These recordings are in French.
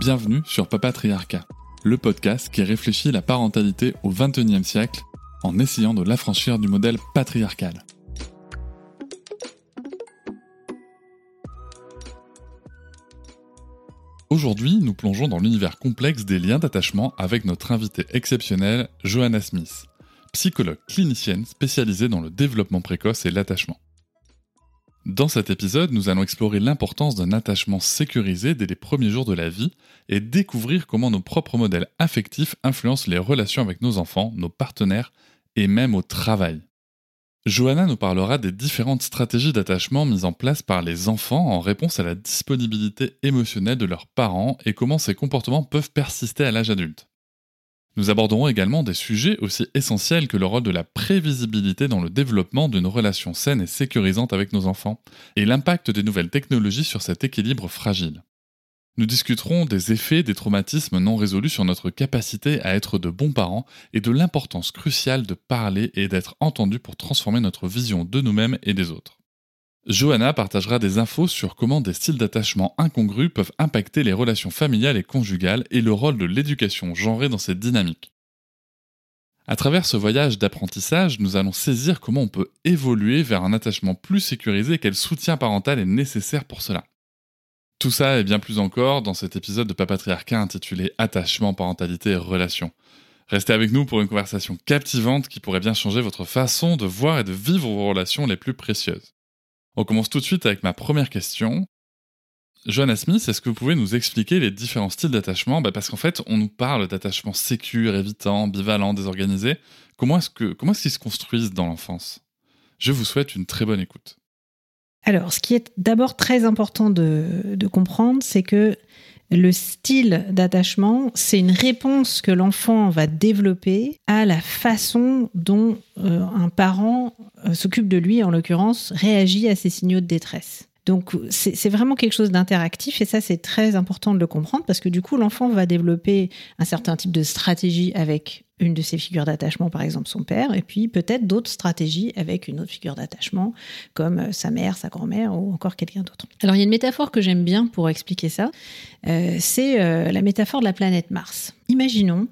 Bienvenue sur Papatriarcat, le podcast qui réfléchit la parentalité au XXIe siècle en essayant de l'affranchir du modèle patriarcal. Aujourd'hui, nous plongeons dans l'univers complexe des liens d'attachement avec notre invitée exceptionnelle, Johanna Smith, psychologue clinicienne spécialisée dans le développement précoce et l'attachement. Dans cet épisode, nous allons explorer l'importance d'un attachement sécurisé dès les premiers jours de la vie et découvrir comment nos propres modèles affectifs influencent les relations avec nos enfants, nos partenaires et même au travail. Johanna nous parlera des différentes stratégies d'attachement mises en place par les enfants en réponse à la disponibilité émotionnelle de leurs parents et comment ces comportements peuvent persister à l'âge adulte. Nous aborderons également des sujets aussi essentiels que le rôle de la prévisibilité dans le développement d'une relation saine et sécurisante avec nos enfants, et l'impact des nouvelles technologies sur cet équilibre fragile. Nous discuterons des effets des traumatismes non résolus sur notre capacité à être de bons parents et de l'importance cruciale de parler et d'être entendu pour transformer notre vision de nous-mêmes et des autres. Johanna partagera des infos sur comment des styles d'attachement incongrus peuvent impacter les relations familiales et conjugales et le rôle de l'éducation genrée dans cette dynamique. À travers ce voyage d'apprentissage, nous allons saisir comment on peut évoluer vers un attachement plus sécurisé et quel soutien parental est nécessaire pour cela. Tout ça et bien plus encore dans cet épisode de Papatriarcat intitulé Attachement, parentalité et relations. Restez avec nous pour une conversation captivante qui pourrait bien changer votre façon de voir et de vivre vos relations les plus précieuses. On commence tout de suite avec ma première question. Johanna Smith, est-ce que vous pouvez nous expliquer les différents styles d'attachement? Bah Parce qu'en fait, on nous parle d'attachement sécure, évitant, bivalent, désorganisé. Comment est-ce est-ce qu'ils se construisent dans l'enfance? Je vous souhaite une très bonne écoute. Alors, ce qui est d'abord très important de comprendre, c'est que le style d'attachement, c'est une réponse que l'enfant va développer à la façon dont euh, un parent euh, s'occupe de lui, en l'occurrence, réagit à ces signaux de détresse. Donc c'est vraiment quelque chose d'interactif et ça c'est très important de le comprendre parce que du coup l'enfant va développer un certain type de stratégie avec une de ses figures d'attachement, par exemple son père, et puis peut-être d'autres stratégies avec une autre figure d'attachement, comme euh, sa mère, sa grand-mère ou encore quelqu'un d'autre. Alors il y a une métaphore que j'aime bien pour expliquer ça, euh, c'est euh, la métaphore de la planète Mars. Imaginons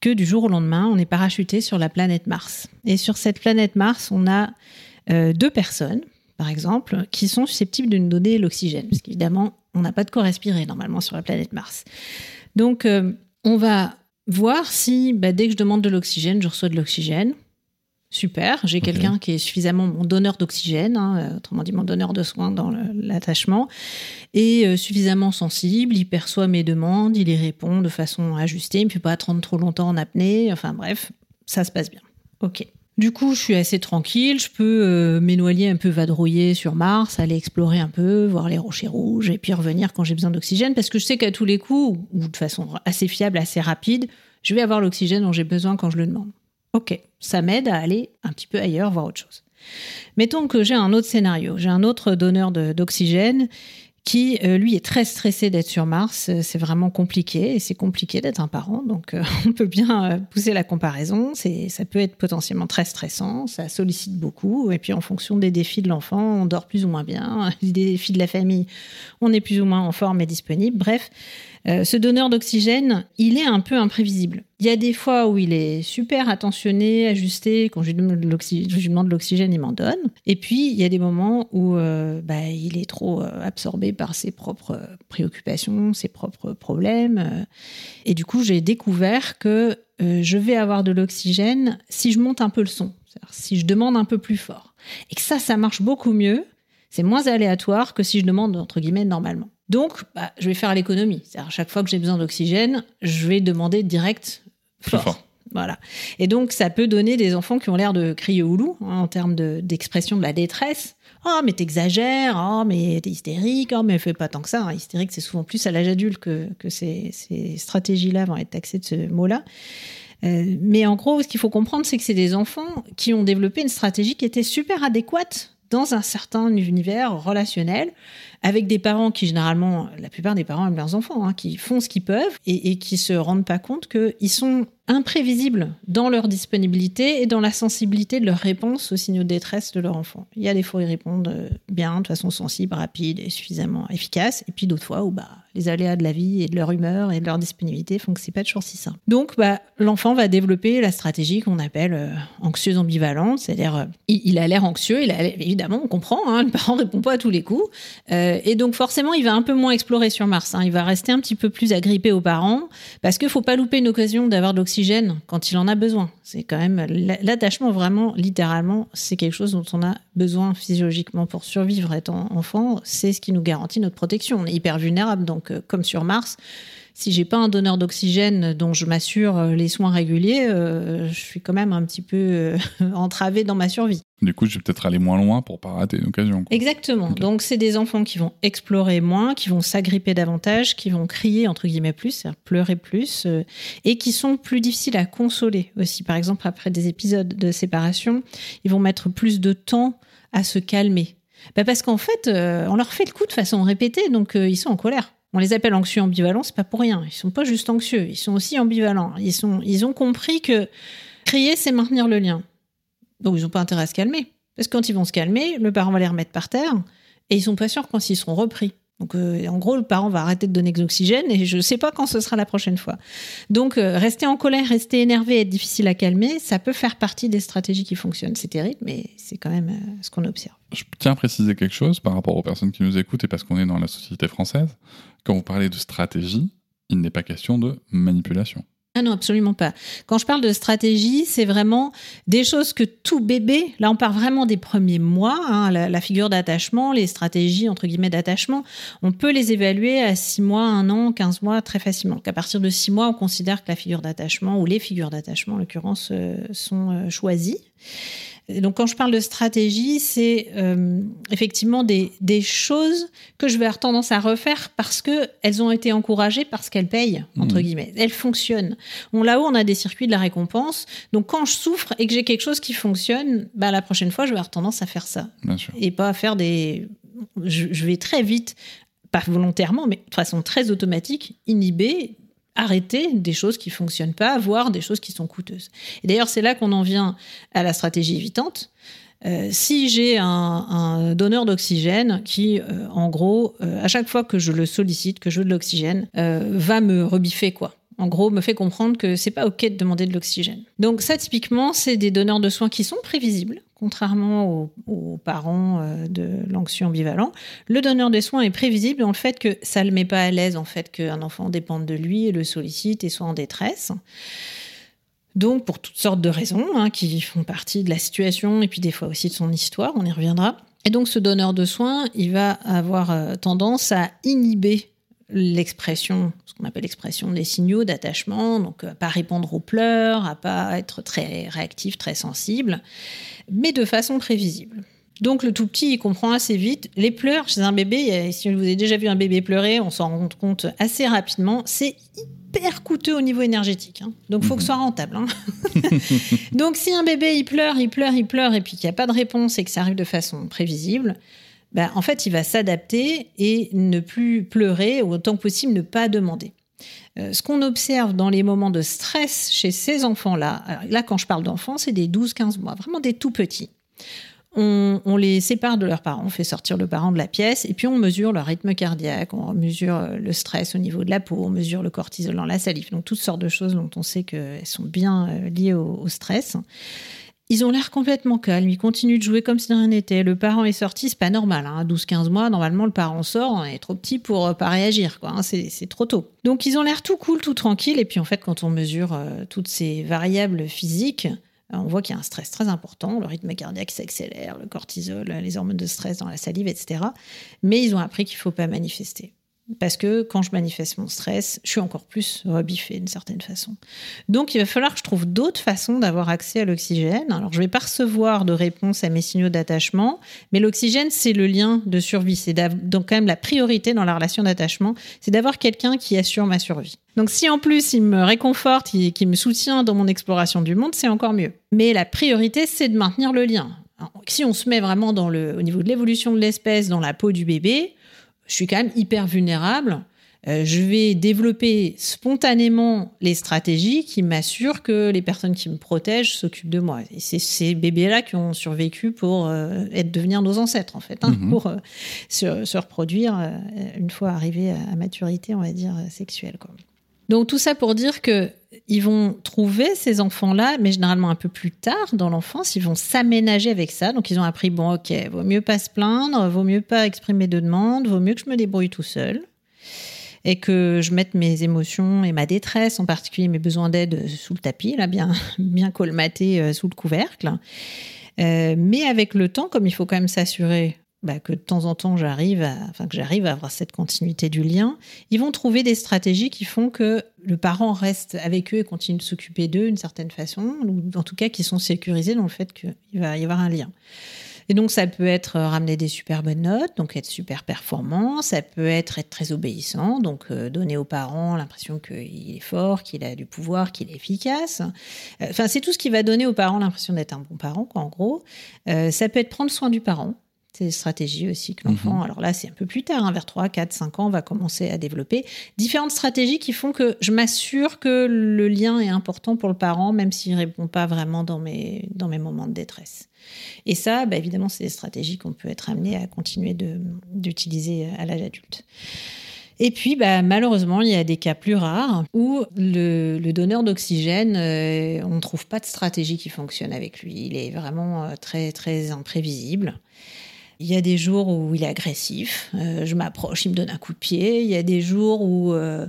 que du jour au lendemain, on est parachuté sur la planète Mars. Et sur cette planète Mars, on a deux personnes, par exemple, qui sont susceptibles de nous donner l'oxygène, parce qu'évidemment, on n'a pas de quoi respirer normalement sur la planète Mars. Donc, on va voir si bah, dès que je demande de l'oxygène, je reçois de l'oxygène. Super, j'ai quelqu'un qui est suffisamment mon donneur d'oxygène, hein, euh, autrement dit mon donneur de soins dans l'attachement, et euh, suffisamment sensible, il perçoit mes demandes, il y répond de façon ajustée, il ne fait pas attendre trop longtemps en apnée, enfin bref, ça se passe bien. Ok. Du coup, je suis assez tranquille, je peux euh, m'énoyer un peu vadrouiller sur Mars, aller explorer un peu, voir les rochers rouges, et puis revenir quand j'ai besoin d'oxygène, parce que je sais qu'à tous les coups, ou de façon assez fiable, assez rapide, je vais avoir l'oxygène dont j'ai besoin quand je le demande. Ok, ça m'aide à aller un petit peu ailleurs, voir autre chose. Mettons que j'ai un autre scénario, j'ai un autre donneur d'oxygène qui, euh, lui, est très stressé d'être sur Mars. Euh, c'est vraiment compliqué et c'est compliqué d'être un parent. Donc, euh, on peut bien pousser la comparaison. Ça peut être potentiellement très stressant. Ça sollicite beaucoup. Et puis, en fonction des défis de l'enfant, on dort plus ou moins bien. Les défis de la famille, on est plus ou moins en forme et disponible. Bref, euh, ce donneur d'oxygène, il est un peu imprévisible. Il y a des fois où il est super attentionné, ajusté. Quand je lui demande de l'oxygène, il m'en donne. Et puis, il y a des moments où euh, bah, il est trop euh, absorbé par ses propres préoccupations, ses propres problèmes. Et du coup, j'ai découvert que je vais avoir de l'oxygène si je monte un peu le son, si je demande un peu plus fort. Et que ça, ça marche beaucoup mieux. C'est moins aléatoire que si je demande, entre guillemets, normalement. Donc, bah, je vais faire l'économie. C'est-à-dire, chaque fois que j'ai besoin d'oxygène, je vais demander direct fort. Voilà. Et donc, ça peut donner des enfants qui ont l'air de crier au loup hein, en termes d'expression de, la détresse. Oh, mais t'exagères, oh, mais t'es hystérique, oh, mais fais pas tant que ça. Hein. Hystérique, c'est souvent plus à l'âge adulte que, que ces, ces stratégies-là vont être taxées de ce mot-là. Euh, mais en gros, ce qu'il faut comprendre, c'est que c'est des enfants qui ont développé une stratégie qui était super adéquate dans un certain univers relationnel, avec des parents qui généralement, la plupart des parents aiment leurs enfants, hein, qui font ce qu'ils peuvent et, et qui se rendent pas compte qu'ils sont imprévisibles dans leur disponibilité et dans la sensibilité de leur réponse aux signaux de détresse de leur enfant. Il y a des fois où ils répondent euh, bien, de façon sensible, rapide et suffisamment efficace, et puis d'autres fois où bah, les aléas de la vie et de leur humeur et de leur disponibilité font que c'est pas toujours si simple. Donc bah, l'enfant va développer la stratégie qu'on appelle euh, anxieuse ambivalente, c'est-à-dire euh, il, a l'air anxieux, évidemment on comprend, hein, le parent répond pas à tous les coups, euh, et donc forcément il va un peu moins explorer sur Mars, hein, il va rester un petit peu plus agrippé aux parents, parce qu'il faut pas louper une occasion d'avoir de l'oxygène quand il en a besoin. C'est quand même l'attachement vraiment littéralement, c'est quelque chose dont on a besoin physiologiquement pour survivre étant enfant. C'est ce qui nous garantit notre protection. On est hyper vulnérable, donc euh, comme sur Mars, si j'ai pas un donneur d'oxygène dont je m'assure euh, les soins réguliers, euh, je suis quand même un petit peu euh, entravé dans ma survie. Du coup, je vais peut-être aller moins loin pour pas rater une occasion. Quoi. Exactement. Okay. Donc, c'est des enfants qui vont explorer moins, qui vont s'agripper davantage, qui vont crier entre guillemets plus, c'est-à-dire pleurer plus, euh, et qui sont plus difficiles à consoler aussi. Par exemple, après des épisodes de séparation, ils vont mettre plus de temps à se calmer. Bah parce qu'en fait, euh, on leur fait le coup de façon répétée, donc euh, ils sont en colère. On les appelle anxieux ambivalents, c'est pas pour rien. Ils sont pas juste anxieux, ils sont aussi ambivalents. Ils, ont compris que crier, c'est maintenir le lien. Donc, ils n'ont pas intérêt à se calmer. Parce que quand ils vont se calmer, le parent va les remettre par terre et ils sont pas sûrs quand ils seront repris. Donc, euh, en gros, le parent va arrêter de donner de l'oxygène et je ne sais pas quand ce sera la prochaine fois. Donc, euh, rester en colère, rester énervé, être difficile à calmer, ça peut faire partie des stratégies qui fonctionnent. C'est terrible, mais c'est quand même euh, ce qu'on observe. Je tiens à préciser quelque chose par rapport aux personnes qui nous écoutent et parce qu'on est dans la société française. Quand vous parlez de stratégie, il n'est pas question de manipulation. Ah non, absolument pas. Quand je parle de stratégie, c'est vraiment des choses que tout bébé, là on part vraiment des premiers mois, hein, la, figure d'attachement, les stratégies entre guillemets d'attachement, on peut les évaluer à 6 mois, 1 an, 15 mois très facilement. Qu'à partir de 6 mois, on considère que la figure d'attachement, ou les figures d'attachement en l'occurrence, euh, sont euh, choisies. Donc quand je parle de stratégie, c'est euh, effectivement des, des, choses que je vais avoir tendance à refaire parce que elles ont été encouragées, parce qu'elles payent, entre mmh. guillemets. Elles fonctionnent. On, Là-haut, on a des circuits de la récompense. Donc quand je souffre et que j'ai quelque chose qui fonctionne, bah, la prochaine fois, je vais avoir tendance à faire ça. Et pas à faire des... Je, je vais très vite, pas volontairement, mais de façon très automatique, inhiber arrêter des choses qui fonctionnent pas, voire des choses qui sont coûteuses. Et d'ailleurs, c'est là qu'on en vient à la stratégie évitante. Euh, si j'ai un, un, donneur d'oxygène qui, euh, en gros, euh, à chaque fois que je le sollicite, que je veux de l'oxygène, euh, va me rebiffer quoi. En gros, me fait comprendre que c'est pas ok de demander de l'oxygène. Donc ça, typiquement, c'est des donneurs de soins qui sont prévisibles, contrairement aux, parents euh, de l'anxieux. Le donneur de soins est prévisible dans le fait que ça le met pas à l'aise en fait qu'un enfant dépende de lui et le sollicite et soit en détresse. Donc, pour toutes sortes de raisons hein, qui font partie de la situation et puis des fois aussi de son histoire, on y reviendra. Et donc, ce donneur de soins, il va avoir euh, tendance à inhiber l'expression, ce qu'on appelle l'expression des signaux d'attachement, donc à pas répondre aux pleurs, à pas être très réactif, très sensible, mais de façon prévisible. Donc le tout petit, il comprend assez vite. Les pleurs chez un bébé, si vous avez déjà vu un bébé pleurer, on s'en rend compte assez rapidement. C'est hyper coûteux au niveau énergétique. Hein. Donc il faut que ce soit rentable. Hein. Donc si un bébé, il pleure, il pleure, il pleure, et puis qu'il n'y a pas de réponse et que ça arrive de façon prévisible, ben, en fait, il va s'adapter et ne plus pleurer, ou autant que possible ne pas demander. Euh, ce qu'on observe dans les moments de stress chez ces enfants-là, là quand je parle d'enfants, c'est des 12-15 mois, vraiment des tout petits. On, les sépare de leurs parents, on fait sortir le parent de la pièce et puis on mesure leur rythme cardiaque, on mesure le stress au niveau de la peau, on mesure le cortisol dans la salive, donc toutes sortes de choses dont on sait qu'elles sont bien euh, liées au stress. Ils ont l'air complètement calmes, ils continuent de jouer comme si rien n'était. Le parent est sorti, c'est pas normal. Hein. 12-15 mois, normalement, le parent sort, on est trop petit pour euh, pas réagir. Hein. C'est trop tôt. Donc, ils ont l'air tout cool, tout tranquille. Et puis, en fait, quand on mesure euh, toutes ces variables physiques, on voit qu'il y a un stress très important. Le rythme cardiaque s'accélère, le cortisol, les hormones de stress dans la salive, etc. Mais ils ont appris qu'il ne faut pas manifester. Parce que quand je manifeste mon stress, je suis encore plus rebiffée d'une certaine façon. Donc il va falloir que je trouve d'autres façons d'avoir accès à l'oxygène. Alors je vais pas recevoir de réponse à mes signaux d'attachement, mais l'oxygène c'est le lien de survie. C'est donc quand même la priorité dans la relation d'attachement, c'est d'avoir quelqu'un qui assure ma survie. Donc si en plus il me réconforte, qui me soutient dans mon exploration du monde, c'est encore mieux. Mais la priorité c'est de maintenir le lien. si on se met vraiment dans le, au niveau de l'évolution de l'espèce dans la peau du bébé, je suis quand même hyper vulnérable. Euh, je vais développer spontanément les stratégies qui m'assurent que les personnes qui me protègent s'occupent de moi. Et c'est ces bébés-là qui ont survécu pour euh, être, devenir nos ancêtres, en fait, hein, mhm. pour euh, se, reproduire une fois arrivés à, maturité, on va dire, sexuelle. Quoi. Donc tout ça pour dire que ils vont trouver ces enfants-là, mais généralement un peu plus tard dans l'enfance, ils vont s'aménager avec ça. Donc ils ont appris bon, ok, vaut mieux pas se plaindre, vaut mieux pas exprimer de demandes, vaut mieux que je me débrouille tout seul et que je mette mes émotions et ma détresse, en particulier mes besoins d'aide, sous le tapis, là, bien, bien colmaté euh, sous le couvercle. Euh, mais avec le temps, comme il faut quand même s'assurer bah, que de temps en temps j'arrive à, enfin que j'arrive à avoir cette continuité du lien, ils vont trouver des stratégies qui font que le parent reste avec eux et continue de s'occuper d'eux d'une certaine façon, ou en tout cas qui sont sécurisés dans le fait qu'il va y avoir un lien. Et donc ça peut être ramener des super bonnes notes, donc être super performant, ça peut être être très obéissant, donc euh, donner aux parents l'impression qu'il est fort, qu'il a du pouvoir, qu'il est efficace. Euh, enfin, c'est tout ce qui va donner aux parents l'impression d'être un bon parent, quoi, en gros. Euh, ça peut être prendre soin du parent. C'est une stratégie aussi que l'enfant, mhm. alors là c'est un peu plus tard, hein, vers 3, 4, 5 ans, va commencer à développer différentes stratégies qui font que je m'assure que le lien est important pour le parent, même s'il ne répond pas vraiment dans mes, dans mes moments de détresse. Et ça, bah, évidemment, c'est des stratégies qu'on peut être amené à continuer d'utiliser à l'âge adulte. Et puis, bah, malheureusement, il y a des cas plus rares où le, donneur d'oxygène, euh, on ne trouve pas de stratégie qui fonctionne avec lui. Il est vraiment euh, très, très imprévisible. Il y a des jours où il est agressif, euh, je m'approche, il me donne un coup de pied. Il y a des jours où euh,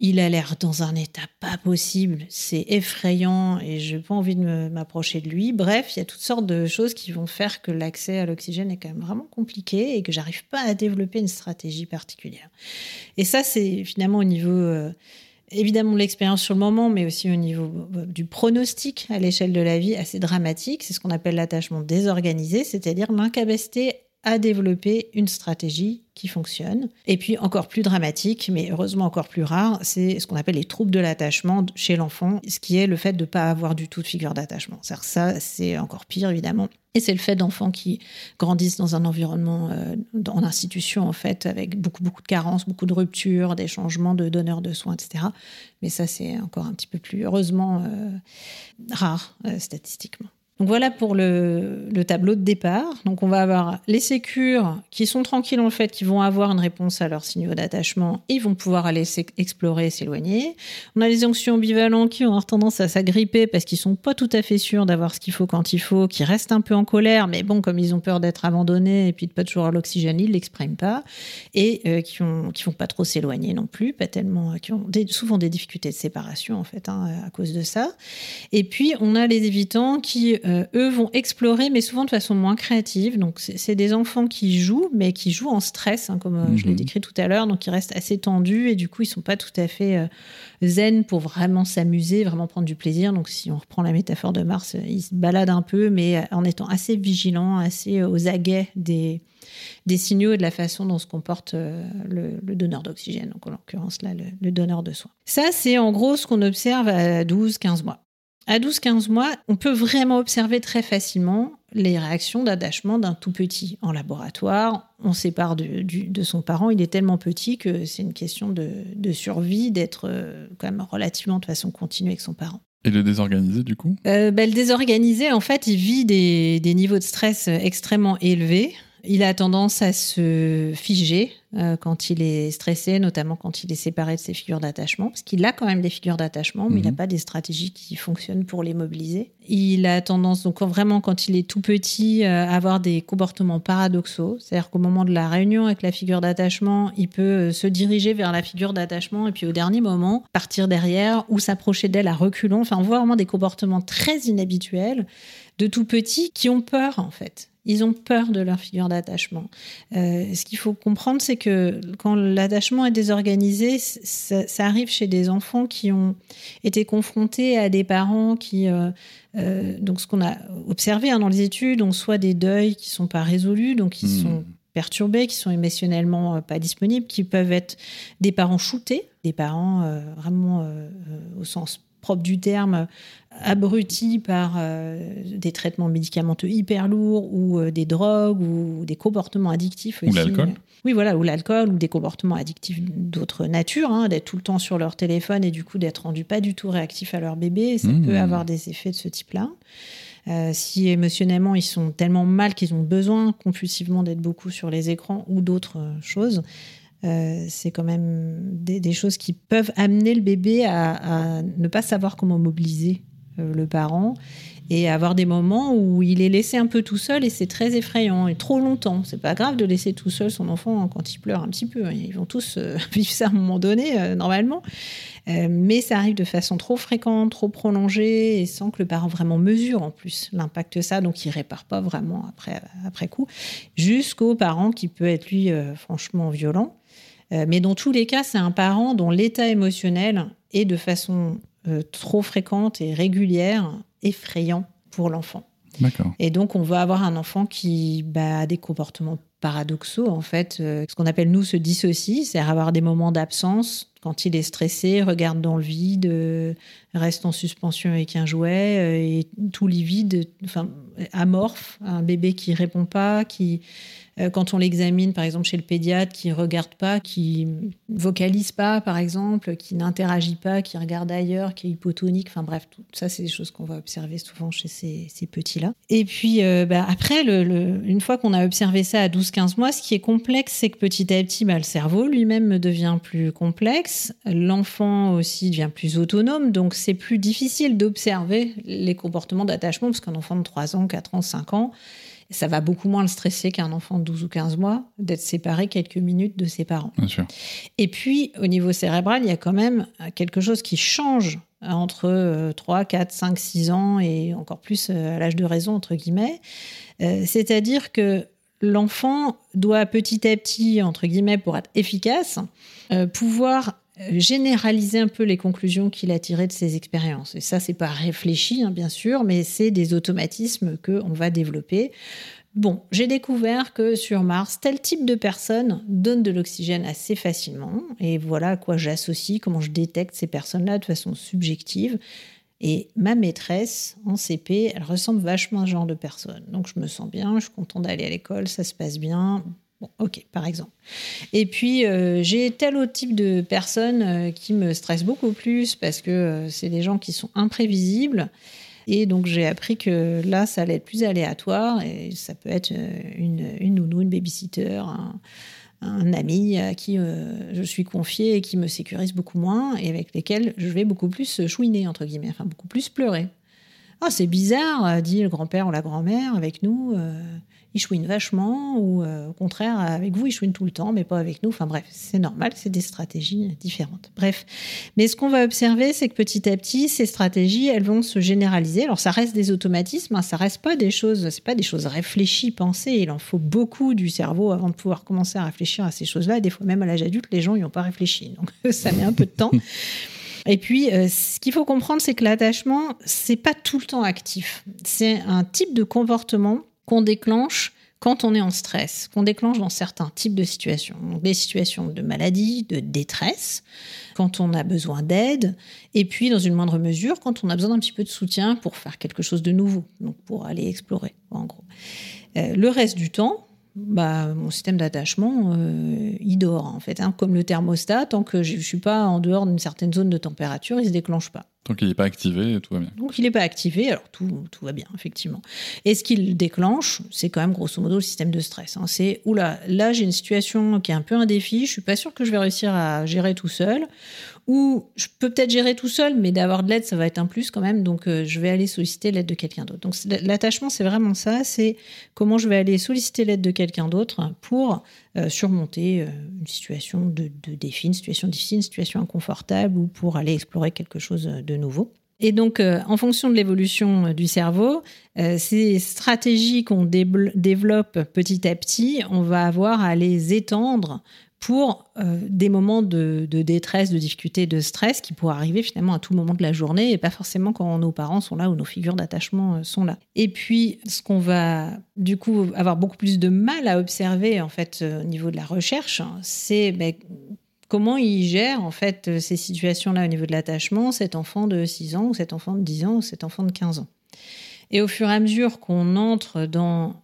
il a l'air dans un état pas possible, c'est effrayant et je n'ai pas envie de m'approcher de lui. Bref, il y a toutes sortes de choses qui vont faire que l'accès à l'oxygène est quand même vraiment compliqué et que j'arrive pas à développer une stratégie particulière. Et ça, c'est finalement au niveau... Euh, évidemment l'expérience sur le moment, mais aussi au niveau du pronostic à l'échelle de la vie assez dramatique. C'est ce qu'on appelle l'attachement désorganisé, c'est-à-dire l'incapacité à développer une stratégie qui fonctionne. Et puis encore plus dramatique, mais heureusement encore plus rare, c'est ce qu'on appelle les troubles de l'attachement chez l'enfant, ce qui est le fait de ne pas avoir du tout de figure d'attachement. Ça, c'est encore pire évidemment. Et c'est le fait d'enfants qui grandissent dans un environnement, euh, en institution en fait, avec beaucoup beaucoup de carences, beaucoup de ruptures, des changements de donneurs de soins, etc. Mais ça, c'est encore un petit peu plus heureusement euh, rare euh, statistiquement. Donc voilà pour le, tableau de départ. Donc on va avoir les sécures qui sont tranquilles en fait, qui vont avoir une réponse à leurs signaux d'attachement et vont pouvoir aller explorer, s'éloigner. On a les anxieux ambivalents qui ont tendance à s'agripper parce qu'ils sont pas tout à fait sûrs d'avoir ce qu'il faut quand il faut, qui restent un peu en colère, mais bon, comme ils ont peur d'être abandonnés et puis de pas toujours avoir l'oxygène, ils l'expriment pas et euh, qui ont qui vont pas trop s'éloigner non plus, pas tellement, qui ont souvent des difficultés de séparation en fait hein, à cause de ça. Et puis on a les évitants qui euh, eux vont explorer, mais souvent de façon moins créative. Donc, c'est des enfants qui jouent, mais qui jouent en stress, hein, comme euh, je l'ai mhm. décrit tout à l'heure. Donc, ils restent assez tendus et du coup, ils sont pas tout à fait euh, zen pour vraiment s'amuser, vraiment prendre du plaisir. Donc, si on reprend la métaphore de Mars, ils se baladent un peu, mais en étant assez vigilants, assez aux aguets des, des signaux et de la façon dont se comporte le, donneur d'oxygène, donc en l'occurrence là, le, le, donneur de soins. Ça, c'est en gros ce qu'on observe à 12-15 mois. À 12-15 mois, on peut vraiment observer très facilement les réactions d'attachement d'un tout petit en laboratoire. On sépare de, son parent, il est tellement petit que c'est une question de, survie, d'être euh, quand même relativement de façon continue avec son parent. Et le désorganisé, du coup? Euh, ben, Le désorganisé, en fait, il vit des, des niveaux de stress extrêmement élevés. Il a tendance à se figer euh, quand il est stressé, notamment quand il est séparé de ses figures d'attachement, parce qu'il a quand même des figures d'attachement, mais il n'a mhm. pas des stratégies qui fonctionnent pour les mobiliser. Il a tendance, donc vraiment quand il est tout petit, euh, à avoir des comportements paradoxaux, c'est-à-dire qu'au moment de la réunion avec la figure d'attachement, il peut euh, se diriger vers la figure d'attachement et puis au dernier moment partir derrière ou s'approcher d'elle à reculons. Enfin, on voit vraiment des comportements très inhabituels de tout petit qui ont peur en fait ils ont peur de leur figure d'attachement. Euh, ce qu'il faut comprendre, c'est que quand l'attachement est désorganisé, ça, ça, arrive chez des enfants qui ont été confrontés à des parents qui, euh, euh, donc ce qu'on a observé hein, dans les études, ont soit des deuils qui sont pas résolus, donc qui Hmm. sont perturbés, qui sont émotionnellement pas disponibles, qui peuvent être des parents shootés, des parents euh, vraiment euh, au sens propre du terme, abrutis par euh, des traitements médicamenteux hyper lourds ou euh, des drogues ou des comportements addictifs Ou l'alcool. Oui, voilà, ou l'alcool ou des comportements addictifs d'autre nature, hein, d'être tout le temps sur leur téléphone et du coup d'être rendu pas du tout réactif à leur bébé, ça Mmh. peut avoir des effets de ce type-là. Euh, si émotionnellement ils sont tellement mal qu'ils ont besoin compulsivement d'être beaucoup sur les écrans ou d'autres choses, euh, c'est quand même des, choses qui peuvent amener le bébé à, ne pas savoir comment mobiliser euh, le parent et avoir des moments où il est laissé un peu tout seul et c'est très effrayant et trop longtemps. C'est pas grave de laisser tout seul son enfant quand il pleure un petit peu. Ils vont tous euh, vivre ça à un moment donné, normalement. Mais ça arrive de façon trop fréquente, trop prolongée et sans que le parent vraiment mesure en plus l'impact de ça. Donc il répare pas vraiment après, après coup, jusqu'au parent qui peut être lui franchement violent. Euh, mais dans tous les cas, c'est un parent dont l'état émotionnel est de façon euh, trop fréquente et régulière effrayant pour l'enfant. Et donc, on va avoir un enfant qui bah, a des comportements paradoxaux, en fait, euh, ce qu'on appelle, nous, se dissocie, c'est-à-dire avoir des moments d'absence quand il est stressé, regarde dans le vide, reste en suspension avec un jouet, et tout livide, enfin, amorphe, un bébé qui répond pas, qui, quand on l'examine, par exemple, chez le pédiatre, qui regarde pas, qui vocalise pas, par exemple, qui n'interagit pas, qui regarde ailleurs, qui est hypotonique, enfin bref, tout ça, c'est des choses qu'on va observer souvent chez ces, petits-là. Et puis, euh, bah, après, une fois qu'on a observé ça à 12-15 mois, ce qui est complexe, c'est que petit à petit, bah, le cerveau lui-même devient plus complexe, l'enfant aussi devient plus autonome, donc c'est plus difficile d'observer les comportements d'attachement, parce qu'un enfant de 3 ans, 4 ans, 5 ans, ça va beaucoup moins le stresser qu'un enfant de 12 ou 15 mois d'être séparé quelques minutes de ses parents. Bien sûr. Et puis, au niveau cérébral, il y a quand même quelque chose qui change entre euh, 3, 4, 5, 6 ans et encore plus euh, à l'âge de raison, entre guillemets. Euh, C'est-à-dire que l'enfant doit petit à petit, entre guillemets, pour être efficace, euh, pouvoir euh, généraliser un peu les conclusions qu'il a tirées de ses expériences. Et ça, c'est pas réfléchi, hein, bien sûr, mais c'est des automatismes qu'on va développer. Bon, j'ai découvert que sur Mars, tel type de personne donne de l'oxygène assez facilement. Et voilà à quoi j'associe, comment je détecte ces personnes-là de façon subjective. Et ma maîtresse en CP, elle ressemble vachement à ce genre de personne. Donc je me sens bien, je suis contente d'aller à l'école, ça se passe bien. Bon, ok, par exemple. Et puis, euh, j'ai tel autre type de personnes euh, qui me stressent beaucoup plus parce que euh, c'est des gens qui sont imprévisibles. Et donc, j'ai appris que là, ça allait être plus aléatoire et ça peut être une, une nounou, une babysitter, un, un ami à qui je suis confiée et qui me sécurise beaucoup moins et avec lesquels je vais beaucoup plus chouiner, entre guillemets, enfin beaucoup plus pleurer. Ah, c'est bizarre, dit le grand-père ou la grand-mère avec nous. Ils chouinent vachement, ou euh, au contraire, avec vous, ils chouinent tout le temps, mais pas avec nous. Enfin bref, c'est normal, c'est des stratégies différentes. Bref. Mais ce qu'on va observer, c'est que petit à petit, ces stratégies, elles vont se généraliser. Alors, ça reste des automatismes, hein, ça reste pas des choses, c'est pas des choses réfléchies, pensées. Il en faut beaucoup du cerveau avant de pouvoir commencer à réfléchir à ces choses-là. Des fois, même à l'âge adulte, les gens n'y ont pas réfléchi. Donc, ça met un peu de temps. Et puis, euh, ce qu'il faut comprendre, c'est que l'attachement, c'est pas tout le temps actif. C'est un type de comportement qu'on déclenche quand on est en stress, qu'on déclenche dans certains types de situations. Donc, des situations de maladie, de détresse, quand on a besoin d'aide, et puis, dans une moindre mesure, quand on a besoin d'un petit peu de soutien pour faire quelque chose de nouveau, donc pour aller explorer, en gros. Euh, le reste du temps, bah, mon système d'attachement, euh, il dort en fait. hein. Comme le thermostat, tant que je ne suis pas en dehors d'une certaine zone de température, il ne se déclenche pas. Tant qu'il n'est pas activé, tout va bien. Donc il n'est pas activé, alors tout, tout va bien, effectivement. Et ce qui le déclenche, c'est quand même grosso modo le système de stress. hein. C'est, oula, là j'ai une situation qui est un peu un défi, je suis pas sûre que je vais réussir à gérer tout seul, ou je peux peut-être gérer tout seul, mais d'avoir de l'aide, ça va être un plus quand même, donc euh, je vais aller solliciter l'aide de quelqu'un d'autre. Donc l'attachement, c'est vraiment ça, c'est comment je vais aller solliciter l'aide de quelqu'un d'autre pour euh, surmonter euh, une situation de, défi, une situation difficile, une situation inconfortable, ou pour aller explorer quelque chose de nouveau. Et donc, en fonction de l'évolution du cerveau, ces stratégies qu'on développe petit à petit, on va avoir à les étendre pour euh, des moments de, détresse, de difficulté, de stress qui pourraient arriver finalement à tout moment de la journée et pas forcément quand nos parents sont là ou nos figures d'attachement euh, sont là. Et puis, ce qu'on va du coup avoir beaucoup plus de mal à observer en fait euh, au niveau de la recherche, hein, c'est ben, comment il gère en fait ces situations-là au niveau de l'attachement, cet enfant de 6 ans ou cet enfant de 10 ans ou cet enfant de 15 ans. Et au fur et à mesure qu'on entre dans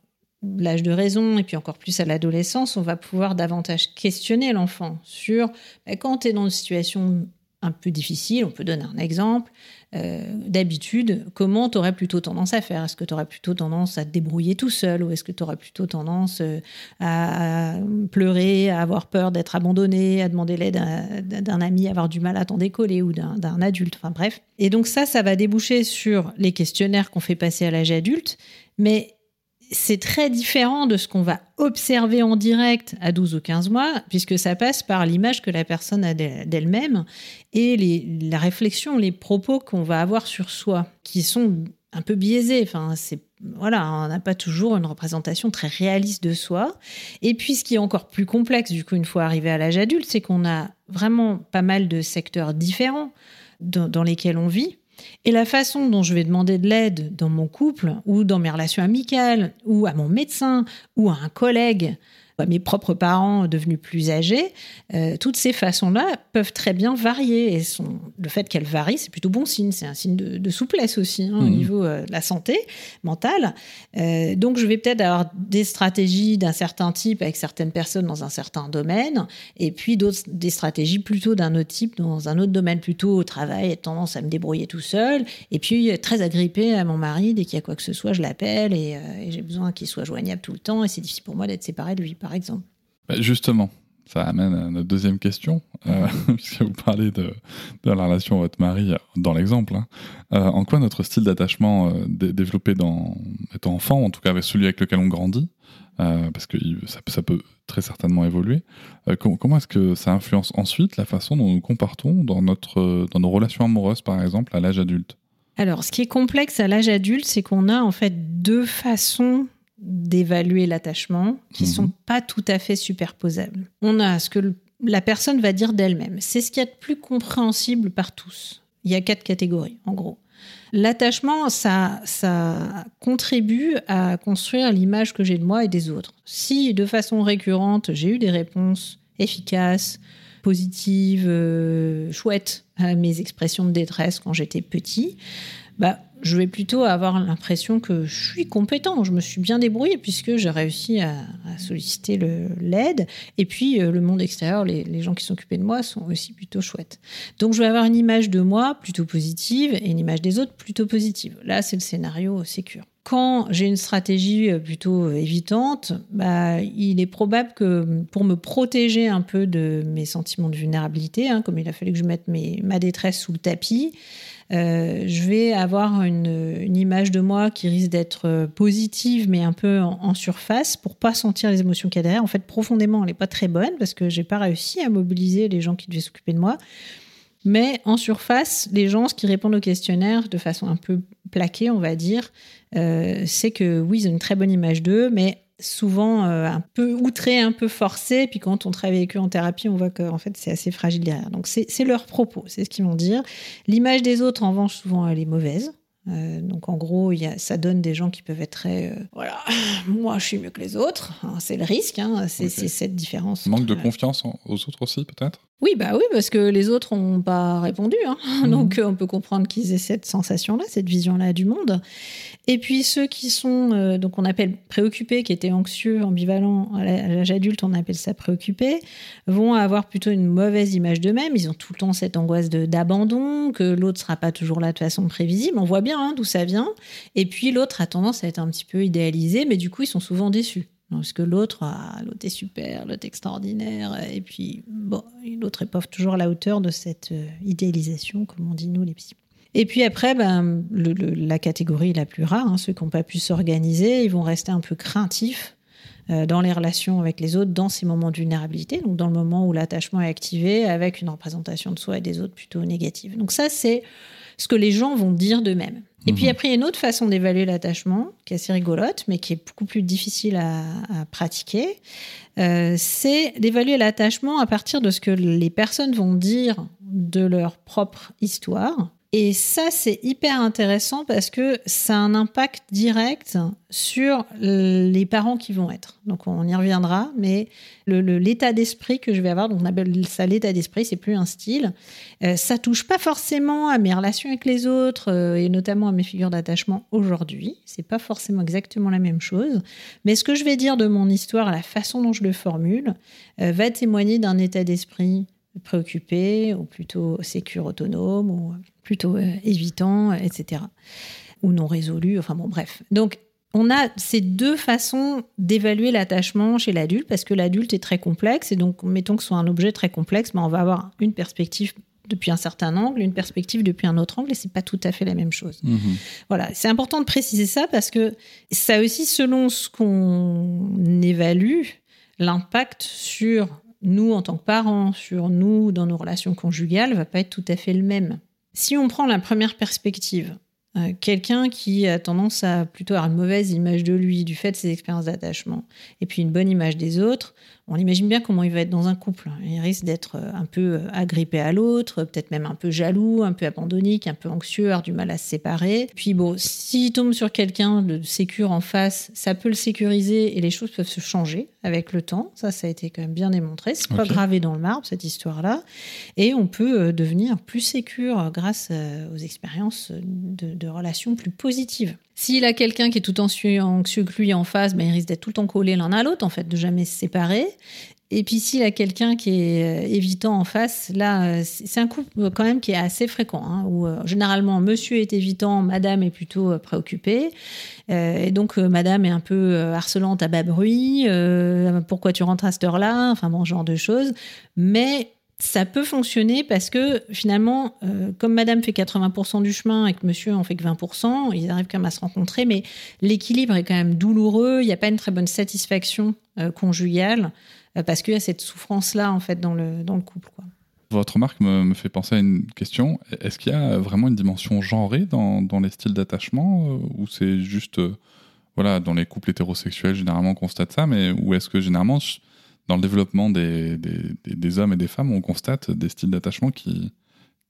l'âge de raison et puis encore plus à l'adolescence, on va pouvoir davantage questionner l'enfant sur bah, quand tu es dans une situation un peu difficile, on peut donner un exemple, euh, d'habitude, comment tu aurais plutôt tendance à faire? Est-ce que tu aurais plutôt tendance à te débrouiller tout seul ou est-ce que tu aurais plutôt tendance euh, à, pleurer, à avoir peur d'être abandonné, à demander l'aide d'un ami, avoir du mal à t'en décoller ou d'un adulte, enfin bref. Et donc ça, ça va déboucher sur les questionnaires qu'on fait passer à l'âge adulte, mais c'est très différent de ce qu'on va observer en direct à 12 ou 15 mois, puisque ça passe par l'image que la personne a d'elle-même et la réflexion, les propos qu'on va avoir sur soi, qui sont un peu biaisés. Enfin, c'est voilà, on n'a pas toujours une représentation très réaliste de soi. Et puis, ce qui est encore plus complexe, du coup, une fois arrivé à l'âge adulte, c'est qu'on a vraiment pas mal de secteurs différents dans lesquels on vit. Et la façon dont je vais demander de l'aide dans mon couple ou dans mes relations amicales ou à mon médecin ou à un collègue mes propres parents devenus plus âgés, euh, toutes ces façons-là peuvent très bien varier. Et sont, le fait qu'elles varient, c'est plutôt bon signe. C'est un signe de, souplesse aussi hein, au mmh. niveau euh, de la santé mentale. Euh, donc, je vais peut-être avoir des stratégies d'un certain type avec certaines personnes dans un certain domaine, et puis d'autres des stratégies plutôt d'un autre type dans un autre domaine, plutôt au travail, et tendance à me débrouiller tout seul, et puis très agrippé à mon mari dès qu'il y a quoi que ce soit, je l'appelle et, et j'ai besoin qu'il soit joignable tout le temps, et c'est difficile pour moi d'être séparé de lui par exemple. Bah, justement, ça amène à notre deuxième question, euh, puisque vous parlez de, la relation à votre mari dans l'exemple. Hein. Euh, en quoi notre style d'attachement euh, développé dans, étant enfant, en tout cas avec celui avec lequel on grandit, parce que ça, peut très certainement évoluer, comment, est-ce que ça influence ensuite la façon dont nous comportons dans, notre, dans nos relations amoureuses, par exemple, à l'âge adulte? Alors, ce qui est complexe à l'âge adulte, c'est qu'on a en fait deux façons d'évaluer l'attachement qui ne mhm. sont pas tout à fait superposables. On a ce que la personne va dire d'elle-même. C'est ce qui est le plus compréhensible par tous. Il y a quatre catégories, en gros. L'attachement, ça, ça contribue à construire l'image que j'ai de moi et des autres. Si de façon récurrente, j'ai eu des réponses efficaces, positives, euh, chouettes à mes expressions de détresse quand j'étais petit, bah, je vais plutôt avoir l'impression que je suis compétent, je me suis bien débrouillé puisque j'ai réussi à, solliciter l'aide. Et puis euh, le monde extérieur, les, gens qui s'occupaient de moi sont aussi plutôt chouettes. Donc je vais avoir une image de moi plutôt positive et une image des autres plutôt positive. Là, c'est le scénario sécure. Quand j'ai une stratégie euh, plutôt euh, évitante, bah, il est probable que pour me protéger un peu de mes sentiments de vulnérabilité, hein, comme il a fallu que je mette ma détresse sous le tapis, euh, je vais avoir une, image de moi qui risque d'être euh, positive, mais un peu en, surface, pour pas sentir les émotions qu'il y a derrière. En fait, profondément, elle n'est pas très bonne parce que j'ai pas réussi à mobiliser les gens qui devaient s'occuper de moi. Mais en surface, les gens, qui répondent au questionnaire de façon un peu plaquée, on va dire, euh, c'est que oui, ils ont une très bonne image d'eux, mais souvent euh, un peu outré, un peu forcé. Puis quand on travaille avec eux en thérapie, on voit qu'en fait, c'est assez fragile derrière. Donc, c'est leur propos, c'est ce qu'ils vont dire. L'image des autres, en revanche, souvent, elle est mauvaise. Euh, donc en gros, y a, ça donne des gens qui peuvent être très, euh, voilà, moi je suis mieux que les autres. Hein, c'est le risque, hein, c'est cette différence. Manque de confiance aux autres aussi, peut-être? Oui, bah oui, parce que les autres n'ont pas répondu. Hein. Mhm. Donc on peut comprendre qu'ils aient cette sensation-là, cette vision-là du monde. Et puis ceux qui sont, euh, donc on appelle préoccupés, qui étaient anxieux, ambivalents, à l'âge adulte, on appelle ça préoccupés, vont avoir plutôt une mauvaise image d'eux-mêmes. Ils ont tout le temps cette angoisse d'abandon, que l'autre sera pas toujours là de façon prévisible. On voit bien hein, d'où ça vient. Et puis l'autre a tendance à être un petit peu idéalisé, mais du coup ils sont souvent déçus. Parce que l'autre, ah, l'autre est super, l'autre est extraordinaire, et puis bon, l'autre est pas toujours à la hauteur de cette euh, idéalisation, comme on dit nous les psy. Et puis après, ben, la catégorie la plus rare, hein, ceux qui n'ont pas pu s'organiser, ils vont rester un peu craintifs euh, dans les relations avec les autres, dans ces moments de vulnérabilité, donc dans le moment où l'attachement est activé avec une représentation de soi et des autres plutôt négative. Donc ça, c'est ce que les gens vont dire d'eux-mêmes. Et puis Mhm. après, il y a une autre façon d'évaluer l'attachement, qui est assez rigolote, mais qui est beaucoup plus difficile à, à pratiquer. Euh, c'est d'évaluer l'attachement à partir de ce que les personnes vont dire de leur propre histoire. Et ça, c'est hyper intéressant parce que ça a un impact direct sur les parents qui vont être. Donc, on y reviendra, mais l'état d'esprit que je vais avoir, donc on appelle ça l'état d'esprit, c'est plus un style. Euh, ça touche pas forcément à mes relations avec les autres euh, et notamment à mes figures d'attachement aujourd'hui. C'est pas forcément exactement la même chose. Mais ce que je vais dire de mon histoire, la façon dont je le formule, euh, va témoigner d'un état d'esprit préoccupé ou plutôt sécure autonome ou plutôt euh, évitant, euh, etc. Ou non résolu. Enfin bon, bref. Donc on a ces deux façons d'évaluer l'attachement chez l'adulte, parce que l'adulte est très complexe, et donc mettons que ce soit un objet très complexe, mais on va avoir une perspective depuis un certain angle, une perspective depuis un autre angle, et c'est pas tout à fait la même chose. Mhm. Voilà, c'est important de préciser ça parce que ça aussi, selon ce qu'on évalue, l'impact sur nous en tant que parents, sur nous dans nos relations conjugales, va pas être tout à fait le même. Si on prend la première perspective, euh, quelqu'un qui a tendance à plutôt avoir une mauvaise image de lui du fait de ses expériences d'attachement, et puis une bonne image des autres, on imagine bien comment il va être dans un couple. Il risque d'être euh, un peu euh, agrippé à l'autre, peut-être même un peu jaloux, un peu abandonnique, un peu anxieux, avoir du mal à se séparer. Puis bon, s'il tombe sur quelqu'un de sécure en face, ça peut le sécuriser et les choses peuvent se changer avec le temps. Ça, ça a été quand même bien démontré. C'est pas Ok. gravé dans le marbre, cette histoire-là. Et on peut euh, devenir plus sécure grâce aux expériences de, de relations plus positives. S'il a quelqu'un qui est tout anxieux, anxieux que lui en face, ben, il risque d'être tout le temps collé l'un à l'autre, en fait, de jamais se séparer. Et puis s'il a quelqu'un qui est euh, évitant en face, là, euh, c'est un couple euh, quand même qui est assez fréquent, hein, généralement monsieur est évitant, madame est plutôt préoccupée. Et donc madame est un peu harcelante à bas bruit, pourquoi tu rentres à cette heure-là, enfin bon, genre de choses. Mais ça peut fonctionner parce que finalement, euh, comme madame fait 80% du chemin et que monsieur en fait que 20%, ils arrivent quand même à se rencontrer, mais l'équilibre est quand même douloureux, il n'y a pas une très bonne satisfaction euh, conjugale euh, parce qu'il y a cette souffrance-là en fait dans le, dans le couple. Votre remarque me, fait penser à une question. Est-ce qu'il y a vraiment une dimension genrée dans, les styles d'attachement euh, ou c'est juste, voilà, dans les couples hétérosexuels, généralement, on constate ça, mais ou est-ce que généralement, dans le développement des, des, des- hommes et des femmes, on constate des styles d'attachement qui,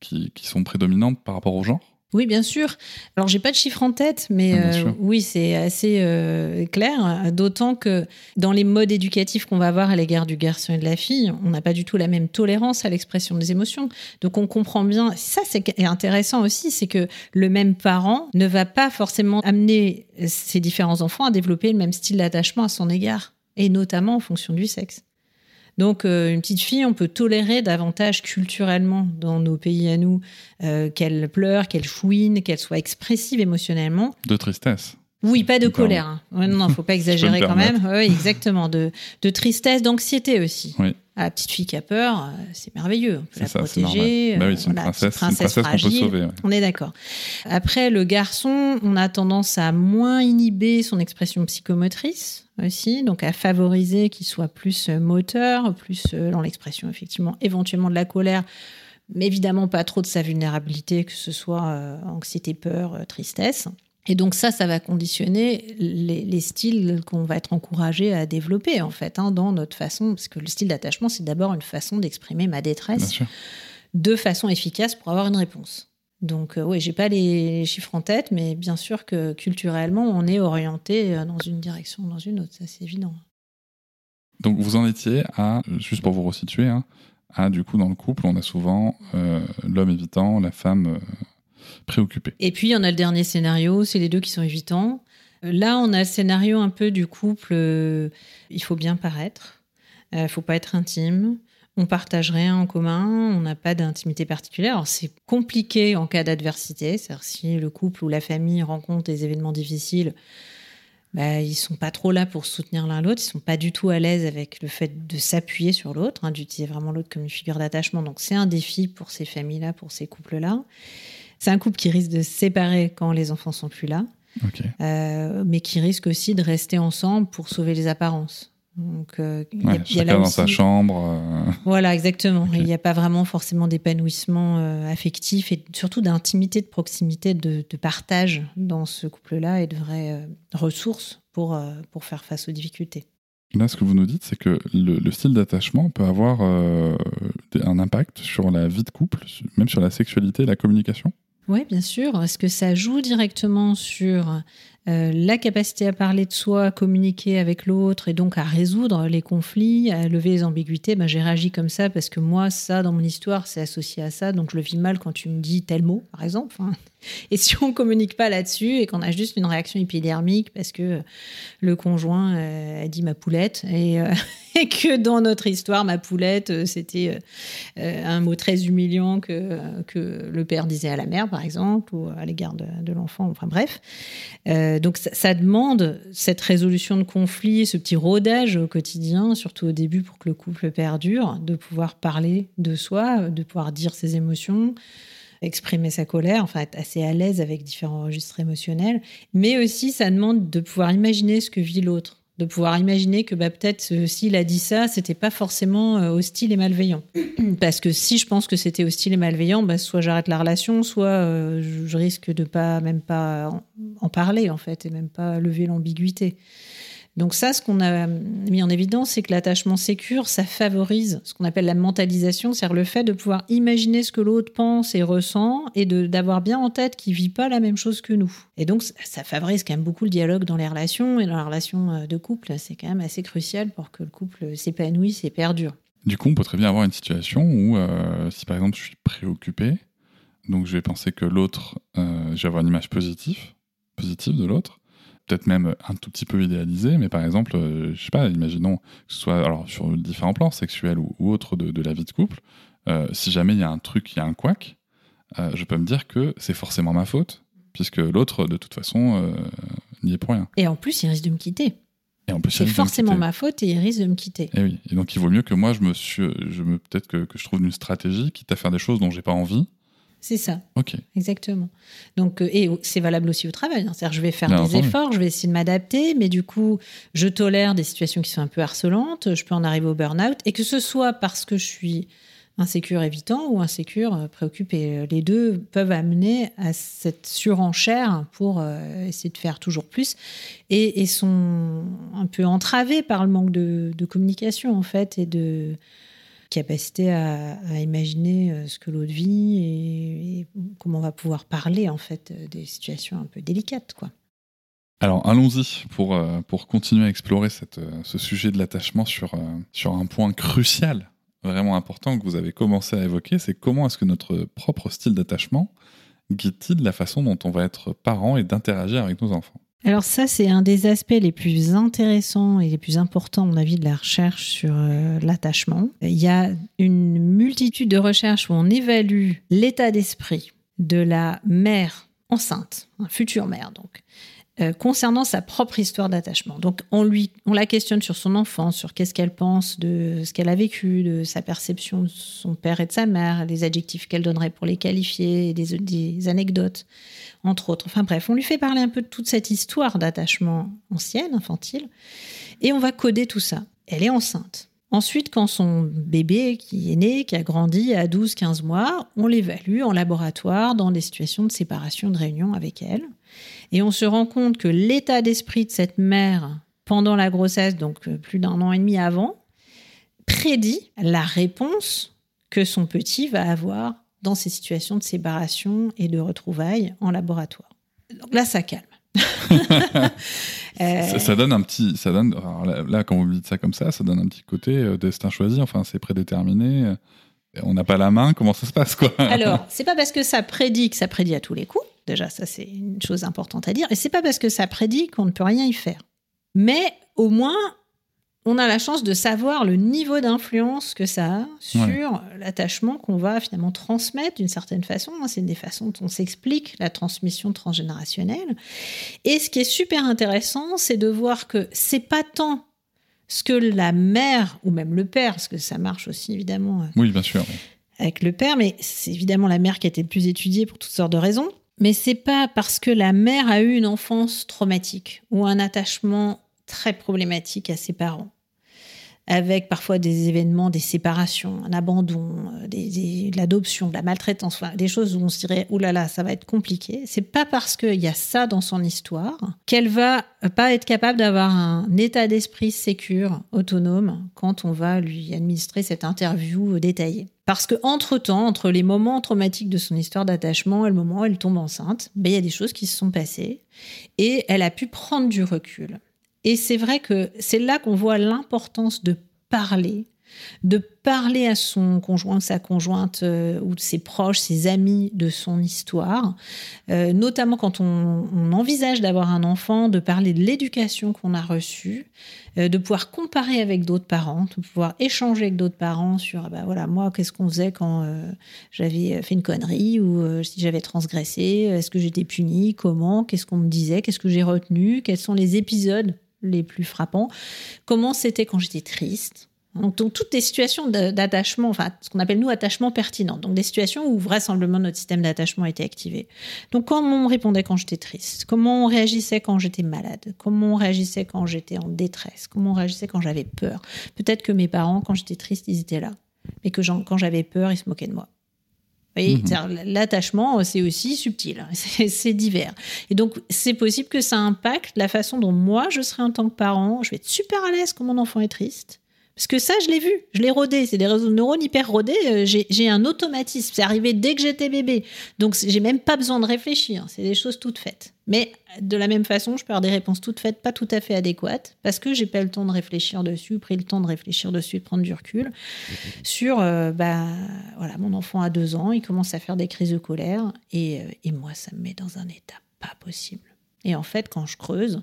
qui, qui sont prédominants par rapport au genre? Oui, bien sûr. Alors, j'ai pas de chiffre en tête, mais Ah, euh, oui, c'est assez euh, clair. D'autant que dans les modes éducatifs qu'on va avoir à l'égard du garçon et de la fille, on n'a pas du tout la même tolérance à l'expression des émotions. Donc, on comprend bien. Ça, c'est intéressant aussi, c'est que le même parent ne va pas forcément amener ses différents enfants à développer le même style d'attachement à son égard, et notamment en fonction du sexe. Donc, euh, une petite fille, on peut tolérer davantage culturellement dans nos pays à nous euh, qu'elle pleure, qu'elle chouine, qu'elle soit expressive émotionnellement. De tristesse. Oui, pas de colère. hein. Ouais, non, non, faut pas exagérer quand même. Oui, exactement. De, de tristesse, d'anxiété aussi. Oui. Ah, la petite fille qui a peur, euh, c'est merveilleux. On peut la ça, protéger. normal. Bah oui, euh, c'est une voilà, princesse, une princesse qu'on peut sauver. ouais. On est d'accord. Après, le garçon, on a tendance à moins inhiber son expression psychomotrice aussi, donc à favoriser qu'il soit plus euh, moteur, plus euh, dans l'expression effectivement, éventuellement de la colère, mais évidemment pas trop de sa vulnérabilité, que ce soit euh, anxiété, peur, euh, tristesse. Et donc ça, ça va conditionner les, les styles qu'on va être encouragé à développer en fait, hein, dans notre façon, parce que le style d'attachement, c'est d'abord une façon d'exprimer ma détresse de façon efficace pour avoir une réponse. Donc, euh, oui, j'ai pas les chiffres en tête, mais bien sûr que culturellement, on est orienté euh, dans une direction ou dans une autre, ça c'est évident. Donc vous en étiez à, juste pour vous resituer, hein, à du coup dans le couple, on a souvent euh, l'homme évitant, la femme euh, Et puis, on a le dernier scénario, c'est les deux qui sont évitants. Euh, Là, on a le scénario un peu du couple, euh, il faut bien paraître, il faut pas être intime, on partage rien en commun, on n'a pas d'intimité particulière. C'est compliqué en cas d'adversité, c'est-à-dire si le couple ou la famille rencontre des événements difficiles, bah, ils sont pas trop là pour soutenir l'un l'autre, ils sont pas du tout à l'aise avec le fait de s'appuyer sur l'autre, hein, d'utiliser vraiment l'autre comme une figure d'attachement. Donc, c'est un défi pour ces familles-là, pour ces couples-là. C'est un couple qui risque de se séparer quand les enfants sont plus là. mais qui risquent aussi de rester ensemble pour sauver les apparences. Donc, euh, il y a, chacun dans sa chambre. Euh. Voilà, exactement. Il n'y a pas vraiment forcément d'épanouissement euh, affectif et surtout d'intimité, de proximité, de, partage dans ce couple-là et de vraies ressources pour, pour faire face aux difficultés. Là, ce que vous nous dites, c'est que le, style d'attachement peut avoir un impact sur la vie de couple, même sur la sexualité et la communication? Oui, bien sûr. Est-ce que ça joue directement sur euh, la capacité à parler de soi, à communiquer avec l'autre et donc à résoudre les conflits, à lever les ambiguïtés, ben, j'ai réagi comme ça parce que moi, ça, dans mon histoire, c'est associé à ça. Donc je le vis mal quand tu me dis tel mot, par exemple. Hein. Et si on communique pas là-dessus et qu'on a juste une réaction épidermique parce que le conjoint euh, a dit ma poulette et, euh, que dans notre histoire, ma poulette, euh, c'était un mot très humiliant que le père disait à la mère, par exemple, ou à l'égard de, l'enfant, enfin bref. Donc ça, ça, demande cette résolution de conflit, ce petit rodage au quotidien, surtout au début pour que le couple perdure, de pouvoir parler de soi, de pouvoir dire ses émotions exprimer sa colère, enfin être assez à l'aise avec différents registres émotionnels, mais aussi ça demande de pouvoir imaginer ce que vit l'autre, de pouvoir imaginer que bah, peut-être euh, s'il a dit ça, c'était pas forcément euh, hostile et malveillant. Parce que si je pense que c'était hostile et malveillant, bah, soit j'arrête la relation, soit euh, je risque de pas même pas en parler en fait et même pas lever l'ambiguïté. Donc ça, ce qu'on a mis en évidence, c'est que l'attachement sécure, ça favorise ce qu'on appelle la mentalisation, c'est-à-dire le fait de pouvoir imaginer ce que l'autre pense et ressent et d'avoir bien en tête qu'il vit pas la même chose que nous. Et donc ça favorise quand même beaucoup le dialogue dans les relations et dans la relation euh, de couple. C'est quand même assez crucial pour que le couple s'épanouisse et perdure. Du coup, on peut très bien avoir une situation où, euh, si par exemple je suis préoccupé, donc je vais penser que l'autre, euh, je vais avoir une image positive, positive de l'autre, peut-être même un tout petit peu idéalisé, mais par exemple, euh, je sais pas, imaginons que ce soit alors sur différents plans sexuels ou, autres de, la vie de couple, euh, si jamais il y a un truc, il y a un couac, euh, je peux me dire que c'est forcément ma faute, puisque l'autre, de toute façon, n'y est pour rien. Et en plus, il risque de me quitter. Et en plus, c'est forcément ma faute et il risque de me quitter. Et oui. Et donc, il vaut mieux que moi, je me suis, je me, peut-être que, que, je trouve une stratégie, quitte à faire des choses dont j'ai pas envie, c'est ça. Ok. Exactement. Donc, euh, et c'est valable aussi au travail. Hein. C'est-à-dire, je vais faire des efforts, je vais essayer de m'adapter, mais du coup, je tolère des situations qui sont un peu harcelantes. Je peux en arriver au burn-out, et que ce soit parce que je suis insécure évitant ou insécure euh, préoccupé. Les deux peuvent amener à cette surenchère pour euh, essayer de faire toujours plus et, sont un peu entravés par le manque de, de communication en fait et de capacité à, imaginer euh, ce que l'autre vit et, comment on va pouvoir parler en fait euh, des situations un peu délicates quoi. Alors allons-y pour, euh, pour continuer à explorer ce sujet de l'attachement sur, sur un point crucial, vraiment important que vous avez commencé à évoquer, c'est comment est-ce que notre propre style d'attachement guide-t-il la façon dont on va être parent et d'interagir avec nos enfants? Alors ça, c'est un des aspects les plus intéressants et les plus importants, à mon avis, de la recherche sur euh, l'attachement. Il y a une multitude de recherches où on évalue l'état d'esprit de la mère enceinte, un future mère donc, euh, concernant sa propre histoire d'attachement. Donc on lui, on la questionne sur son enfance, sur qu'est-ce qu'elle pense de ce qu'elle a vécu, de sa perception de son père et de sa mère, les adjectifs qu'elle donnerait pour les qualifier, des, des, anecdotes, entre autres. Enfin bref, on lui fait parler un peu de toute cette histoire d'attachement ancienne, infantile, et on va coder tout ça. Elle est enceinte. Ensuite, quand son bébé qui est né, qui a grandi à 12-15 mois, on l'évalue en laboratoire dans des situations de séparation, de réunion avec elle. Et on se rend compte que l'état d'esprit de cette mère pendant la grossesse, donc euh, plus d'un an et demi avant, prédit la réponse que son petit va avoir dans ces situations de séparation et de retrouvailles en laboratoire. Donc là, ça calme. ça, donne un petit, ça donne, là, quand vous dites ça comme ça, ça donne un petit côté euh, destin choisi. Enfin, c'est prédéterminé. On n'a pas la main. Comment ça se passe, quoi? Alors, c'est pas parce que ça prédit que ça prédit à tous les coups. Déjà, ça, c'est une chose importante à dire. Et c'est pas parce que ça prédit qu'on ne peut rien y faire. Mais au moins, on a la chance de savoir le niveau d'influence que ça a sur l'attachement qu'on va finalement transmettre d'une certaine façon. Hein. C'est une des façons dont on s'explique la transmission transgénérationnelle. Et ce qui est super intéressant, c'est de voir que c'est pas tant ce que la mère ou même le père, parce que ça marche aussi évidemment. Euh, oui, bien sûr. Avec le père, mais c'est évidemment la mère qui a été le plus étudiée pour toutes sortes de raisons Mais c'est pas parce que la mère a eu une enfance traumatique ou un attachement très problématique à ses parents avec parfois des événements, des séparations, un abandon, euh, des, de l'adoption, de la maltraitance, des choses où on se dirait oulala, là là, ça va être compliqué. C'est pas parce qu'il y a ça dans son histoire qu'elle va pas être capable d'avoir un état d'esprit sécure, autonome, quand on va lui administrer cette interview détaillée. Parce que entre temps, entre les moments traumatiques de son histoire d'attachement et le moment où elle tombe enceinte, ben, il y a des choses qui se sont passées et elle a pu prendre du recul. Et c'est vrai que c'est là qu'on voit l'importance de parler, de parler à son conjoint, sa conjointe euh, ou ses proches, ses amis de son histoire, euh, notamment quand on, envisage d'avoir un enfant, de parler de l'éducation qu'on a reçue, euh, de pouvoir comparer avec d'autres parents, de pouvoir échanger avec d'autres parents sur, bah voilà, moi, qu'est-ce qu'on faisait quand j'avais fait une connerie ou si j'avais transgressé, est-ce que j'étais punie, comment, qu'est-ce qu'on me disait, qu'est-ce que j'ai retenu, quels sont les épisodes les plus frappants. Comment c'était quand j'étais triste donc, toutes les situations d'attachement, enfin ce qu'on appelle nous attachement pertinent, donc des situations où vraisemblablement notre système d'attachement était activé. Donc comment on répondait quand j'étais triste, comment on réagissait quand j'étais malade, comment on réagissait quand j'étais en détresse, comment on réagissait quand j'avais peur. Peut-être que mes parents, quand j'étais triste, ils étaient là, mais que quand j'avais peur, ils se moquaient de moi. Mhm. L'attachement, c'est aussi subtil, c'est divers. Et donc, c'est possible que ça impacte la façon dont moi, je serai en tant que parent. Je vais être super à l'aise quand mon enfant est triste. Parce que ça, je l'ai vu, je l'ai rodé. C'est des réseaux de neurones hyper rodés. Euh, j'ai un automatisme. C'est arrivé dès que j'étais bébé. Donc, j'ai même pas besoin de réfléchir. C'est des choses toutes faites. Mais de la même façon, je peux avoir des réponses toutes faites, pas tout à fait adéquates, parce que j'ai pas le temps de réfléchir dessus, pris le temps de réfléchir dessus, de prendre du recul sur, euh, bah, voilà, mon enfant a deux ans, il commence à faire des crises de colère, et, euh, et moi, ça me met dans un état pas possible. Et en fait, quand je creuse,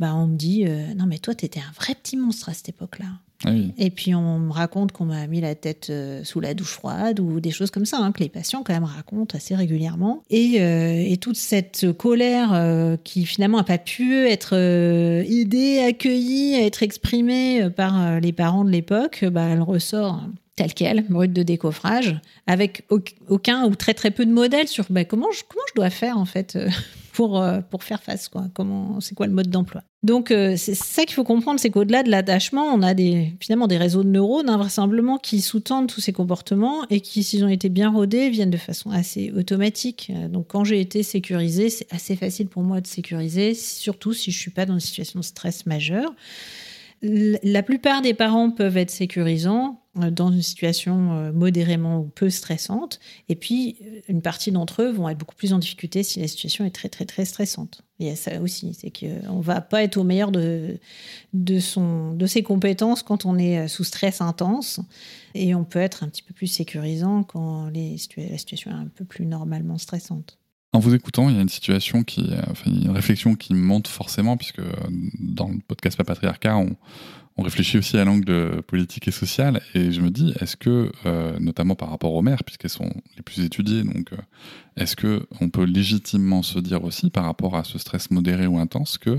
bah, on me dit, non mais toi, tu étais un vrai petit monstre à cette époque-là. Ah et puis on me raconte qu'on m'a mis la tête euh, sous la douche froide ou des choses comme ça, hein, que les patients quand même racontent assez régulièrement. Et, euh, toute cette colère euh, qui finalement n'a pas pu être aidée, accueillie, être exprimée par les parents de l'époque, bah, elle ressort telle qu'elle, brute de décoffrage, avec aucun ou très très peu de modèles sur bah, comment je dois faire en fait pour, euh, pour faire face. Quoi. Comment, c'est quoi le mode d'emploi? Donc, euh, c'est ça qu'il faut comprendre, c'est qu'au-delà de l'attachement, on a des, finalement des réseaux de neurones, invraisemblablement, qui sous-tendent tous ces comportements et qui, s'ils ont été bien rodés, viennent de façon assez automatique. Euh, donc, quand j'ai été sécurisée, c'est assez facile pour moi de sécuriser, surtout si je suis pas dans une situation de stress majeur. La plupart des parents peuvent être sécurisants dans une situation euh, modérément ou peu stressante. Et puis, euh, une partie d'entre eux vont être beaucoup plus en difficulté si la situation est très, très, très stressante. Il y a ça aussi, c'est qu'on ne va pas être au meilleur de, de, son, de ses compétences quand on est sous stress intense. Et on peut être un petit peu plus sécurisant quand la situation est un peu plus normalement stressante. En vous écoutant, il y a une situation qui, enfin, une réflexion qui monte forcément, puisque dans le podcast Pas Patriarcat, on, on réfléchit aussi à l'angle politique et social, et je me dis, est-ce que, euh, notamment par rapport aux mères, puisqu'elles sont les plus étudiées, donc euh, est-ce que on peut légitimement se dire aussi, par rapport à ce stress modéré ou intense, que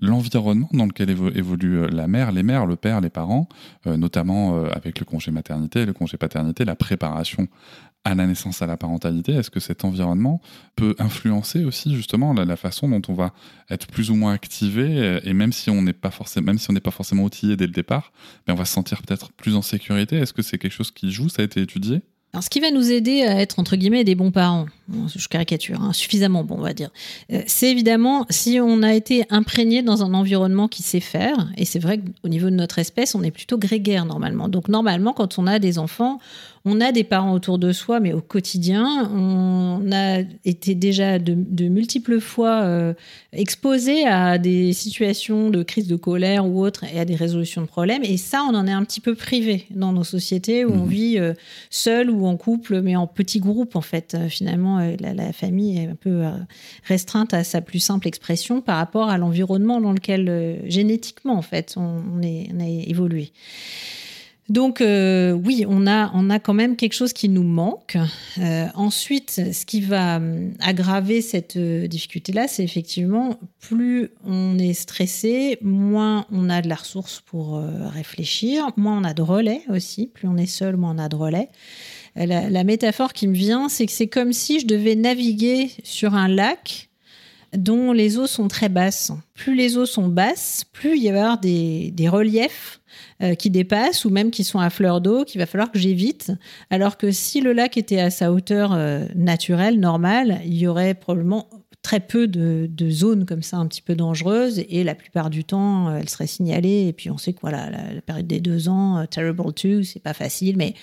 l'environnement dans lequel évolue euh, la mère, les mères, le père, les parents, notamment avec le congé maternité, le congé paternité, la préparation à la naissance, à la parentalité, est-ce que cet environnement peut influencer aussi justement la, façon dont on va être plus ou moins activé et même si on n'est pas forcément, même si on n'est pas forcément outillé dès le départ, mais on va se sentir peut-être plus en sécurité? Est-ce que c'est quelque chose qui joue? Ça a été étudié? Alors, ce qui va nous aider à être, entre guillemets, des bons parents, je caricature, hein, suffisamment bon, on va dire, euh, c'est évidemment si on a été imprégné dans un environnement qui sait faire, et c'est vrai qu'au niveau de notre espèce, on est plutôt grégaire normalement. Donc, normalement, quand on a des enfants, on a des parents autour de soi, mais au quotidien, on a été déjà de, multiples fois euh, exposé à des situations de crise de colère ou autres et à des résolutions de problèmes. Et ça, on en est un petit peu privé dans nos sociétés où on mmh. vit euh, seul ou en couple, mais en petits groupes en fait. Euh, finalement, la, famille est un peu restreinte à sa plus simple expression par rapport à l'environnement dans lequel génétiquement en fait on, est, on a évolué. Donc euh, oui, on a, on a quand même quelque chose qui nous manque. Euh, ensuite, ce qui va euh, aggraver cette difficulté-là, c'est effectivement plus on est stressé, moins on a de la ressource pour réfléchir, moins on a de relais aussi. Plus on est seul, moins on a de relais. la, la métaphore qui me vient, c'est que c'est comme si je devais naviguer sur un lac dont les eaux sont très basses. Plus les eaux sont basses, plus il y avoir des, reliefs euh, qui dépassent ou même qui sont à fleur d'eau qu'il va falloir que j'évite. Alors que si le lac était à sa hauteur euh, naturelle, normale, il y aurait probablement très peu de, zones comme ça un petit peu dangereuses et la plupart du temps euh, elles seraient signalées et puis on sait que voilà la, la période des deux ans terrible two c'est pas facile mais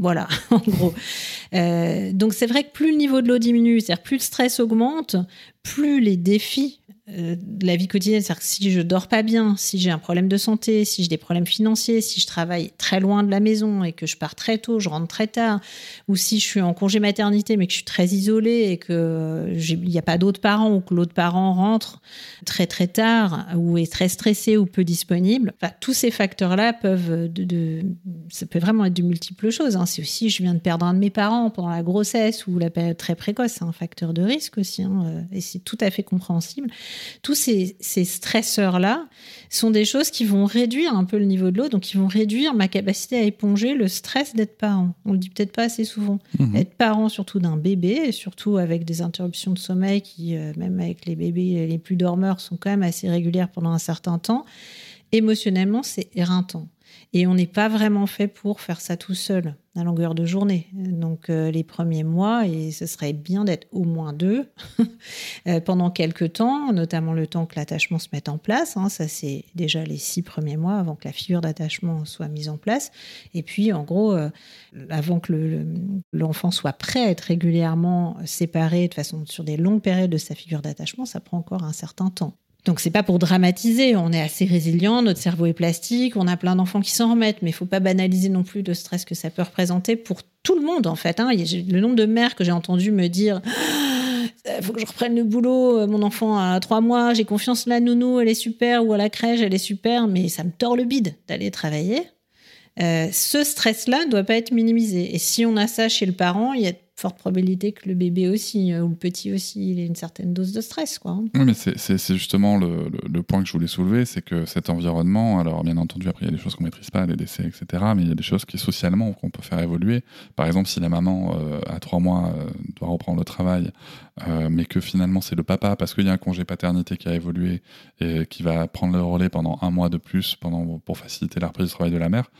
voilà, en gros. Euh, donc c'est vrai que plus le niveau de l'eau diminue, c'est-à-dire plus le stress augmente, plus les défis euh, de la vie quotidienne, c'est-à-dire que si je dors pas bien, si j'ai un problème de santé, si j'ai des problèmes financiers, si je travaille très loin de la maison et que je pars très tôt, je rentre très tard, ou si je suis en congé maternité mais que je suis très isolée et que il n'y a pas d'autres parents ou que l'autre parent rentre très très tard ou est très stressé ou peu disponible, enfin, tous ces facteurs-là peuvent de, ça peut vraiment être de multiples choses. Hein. C'est aussi je viens de perdre un de mes parents pendant la grossesse ou la période très précoce, c'est un facteur de risque aussi, hein, euh, et c'est tout à fait compréhensible tous ces, stresseurs-là sont des choses qui vont réduire un peu le niveau de l'eau, donc qui vont réduire ma capacité à éponger le stress d'être parent. On le dit peut-être pas assez souvent. Mhm. Être parent, surtout d'un bébé, et surtout avec des interruptions de sommeil qui, euh, même avec les bébés les plus dormeurs, sont quand même assez régulières pendant un certain temps. Émotionnellement, c'est éreintant. Et on n'est pas vraiment fait pour faire ça tout seul à longueur de journée. Donc euh, les premiers mois, et ce serait bien d'être au moins deux euh, pendant quelques temps, notamment le temps que l'attachement se mette en place. Hein. ça, c'est déjà les six premiers mois avant que la figure d'attachement soit mise en place. Et puis, en gros, euh, avant que l'enfant soit prêt à être régulièrement séparé de façon sur des longues périodes de sa figure d'attachement, ça prend encore un certain temps. Donc c'est pas pour dramatiser, on est assez résilient, notre cerveau est plastique, on a plein d'enfants qui s'en remettent, mais il faut pas banaliser non plus le stress que ça peut représenter pour tout le monde en fait. Hein. Le nombre de mères que j'ai entendu me dire il ah, faut que je reprenne le boulot, mon enfant a trois mois, j'ai confiance en la nounou, elle est super, ou à la crèche, elle est super, mais ça me tord le bide d'aller travailler. Euh, ce stress-là ne doit pas être minimisé. Et si on a ça chez le parent, il y a forte probabilité que le bébé aussi, euh, ou le petit aussi, il ait une certaine dose de stress. Quoi. Hein. Oui, mais c'est justement le, le, point que je voulais soulever, c'est que cet environnement, alors bien entendu, après, il y a des choses qu'on ne maîtrise pas, les décès, etc., mais il y a des choses qui, socialement, qu'on peut faire évoluer. Par exemple, si la maman, euh, à trois mois, euh, doit reprendre le travail, mais que finalement, c'est le papa, parce qu'il y a un congé paternité qui a évolué et qui va prendre le relais pendant un mois de plus pendant, pour faciliter la reprise du travail de la mère,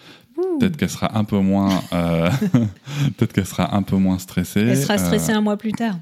peut-être qu'elle sera un peu moins, peut-être qu'elle sera un peu moins stressée elle sera stressée euh, un mois plus tard.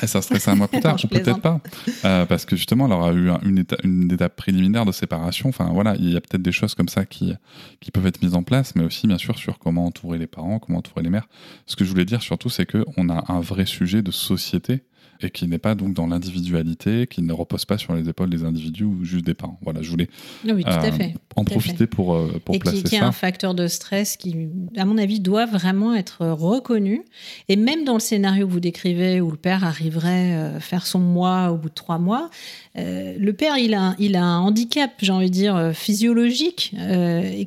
Elle sera stressée un mois plus tard, ou peut-être pas. Euh, parce que justement, elle aura eu une, étape, une étape préliminaire de séparation. Enfin, voilà, il y a peut-être des choses comme ça qui, qui peuvent être mises en place, mais aussi, bien sûr, sur comment entourer les parents, comment entourer les mères. Ce que je voulais dire surtout, c'est qu'on a un vrai sujet de société et qui n'est pas donc dans l'individualité, qui ne repose pas sur les épaules des individus ou juste des parents. Voilà, je voulais oui, tout à euh, en profiter pour, euh, pour et placer qui, qui est un facteur de stress qui, à mon avis, doit vraiment être reconnu. Et même dans le scénario que vous décrivez, où le père arriverait euh, faire son mois au bout de trois mois, le père, il a, il a un handicap, j'ai envie de dire, physiologique,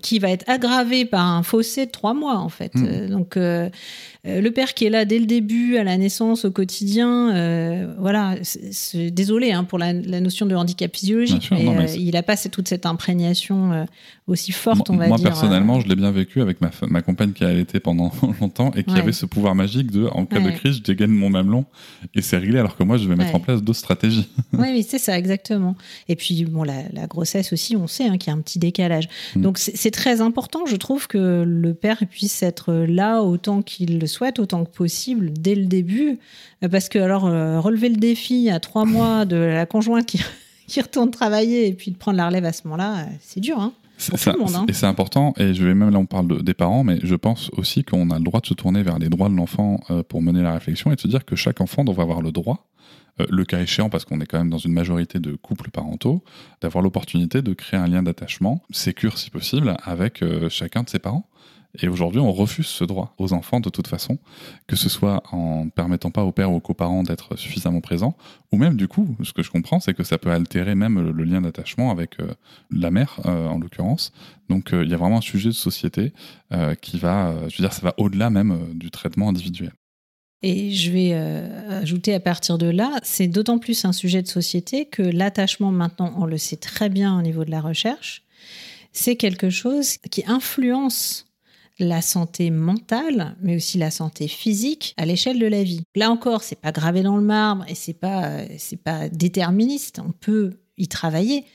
qui va être aggravé par un fossé de trois mois, en fait. Hmm. donc, euh, le père qui est là dès le début, à la naissance, au quotidien, euh, voilà, c'est désolé hein, pour la, notion de handicap physiologique, mais, euh, il n'a pas toute cette imprégnation aussi forte, on va moi, dire. Moi, personnellement, je l'ai bien vécu avec ma, ma compagne qui a allaité pendant longtemps et qui avait ce pouvoir magique de, en cas de crise, je dégaine mon mamelon et c'est réglé, alors que moi, je vais mettre en place d'autres stratégies. oui, c'est ça, exactement. Et puis, bon, la, grossesse aussi, on sait hein, qu'il y a un petit décalage. Mm. Donc, c'est très important, je trouve, que le père puisse être là autant qu'il le souhaite autant que possible dès le début, euh, parce que alors euh, relever le défi à trois mois de la conjointe qui, qui retourne travailler et puis de prendre la relève à ce moment-là, euh, c'est dur. Hein hein. Et c'est important, et je vais même là on parle des parents, mais je pense aussi qu'on a le droit de se tourner vers les droits de l'enfant pour mener la réflexion et de se dire que chaque enfant doit avoir le droit, le cas échéant, parce qu'on est quand même dans une majorité de couples parentaux, d'avoir l'opportunité de créer un lien d'attachement, sécure si possible, avec chacun de ses parents. Et aujourd'hui, on refuse ce droit aux enfants de toute façon, que ce soit en permettant pas au père ou aux coparents d'être suffisamment présents, ou même du coup, ce que je comprends, c'est que ça peut altérer même le, lien d'attachement avec euh, la mère, euh, en l'occurrence. Donc euh, il y a vraiment un sujet de société qui va, je veux dire, ça va au-delà même du traitement individuel. Et je vais ajouter à partir de là, c'est d'autant plus un sujet de société que l'attachement maintenant, on le sait très bien au niveau de la recherche, c'est quelque chose qui influence la santé mentale, mais aussi la santé physique à l'échelle de la vie. Là encore, c'est pas gravé dans le marbre et c'est pas c'est pas déterministe. On peut y travailler.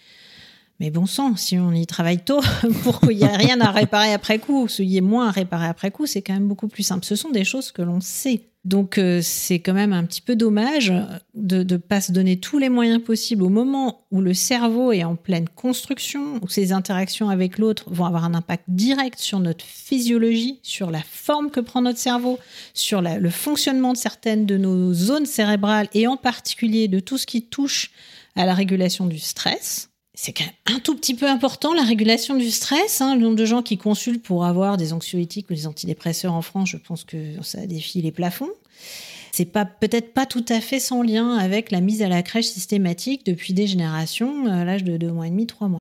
Mais bon sang, si on y travaille tôt pour qu'il n'y ait rien à réparer après coup, qu'il y ait moins à réparer après coup, c'est quand même beaucoup plus simple. Ce sont des choses que l'on sait. Donc euh, c'est quand même un petit peu dommage de ne pas se donner tous les moyens possibles au moment où le cerveau est en pleine construction, où ses interactions avec l'autre vont avoir un impact direct sur notre physiologie, sur la forme que prend notre cerveau, sur le fonctionnement de certaines de nos zones cérébrales et en particulier de tout ce qui touche à la régulation du stress c'est un tout petit peu important, la régulation du stress. Hein. Le nombre de gens qui consultent pour avoir des anxiolytiques ou des antidépresseurs en France, je pense que ça défie les plafonds. C'est pas peut-être pas tout à fait sans lien avec la mise à la crèche systématique depuis des générations, à l'âge de deux mois et demi, trois mois.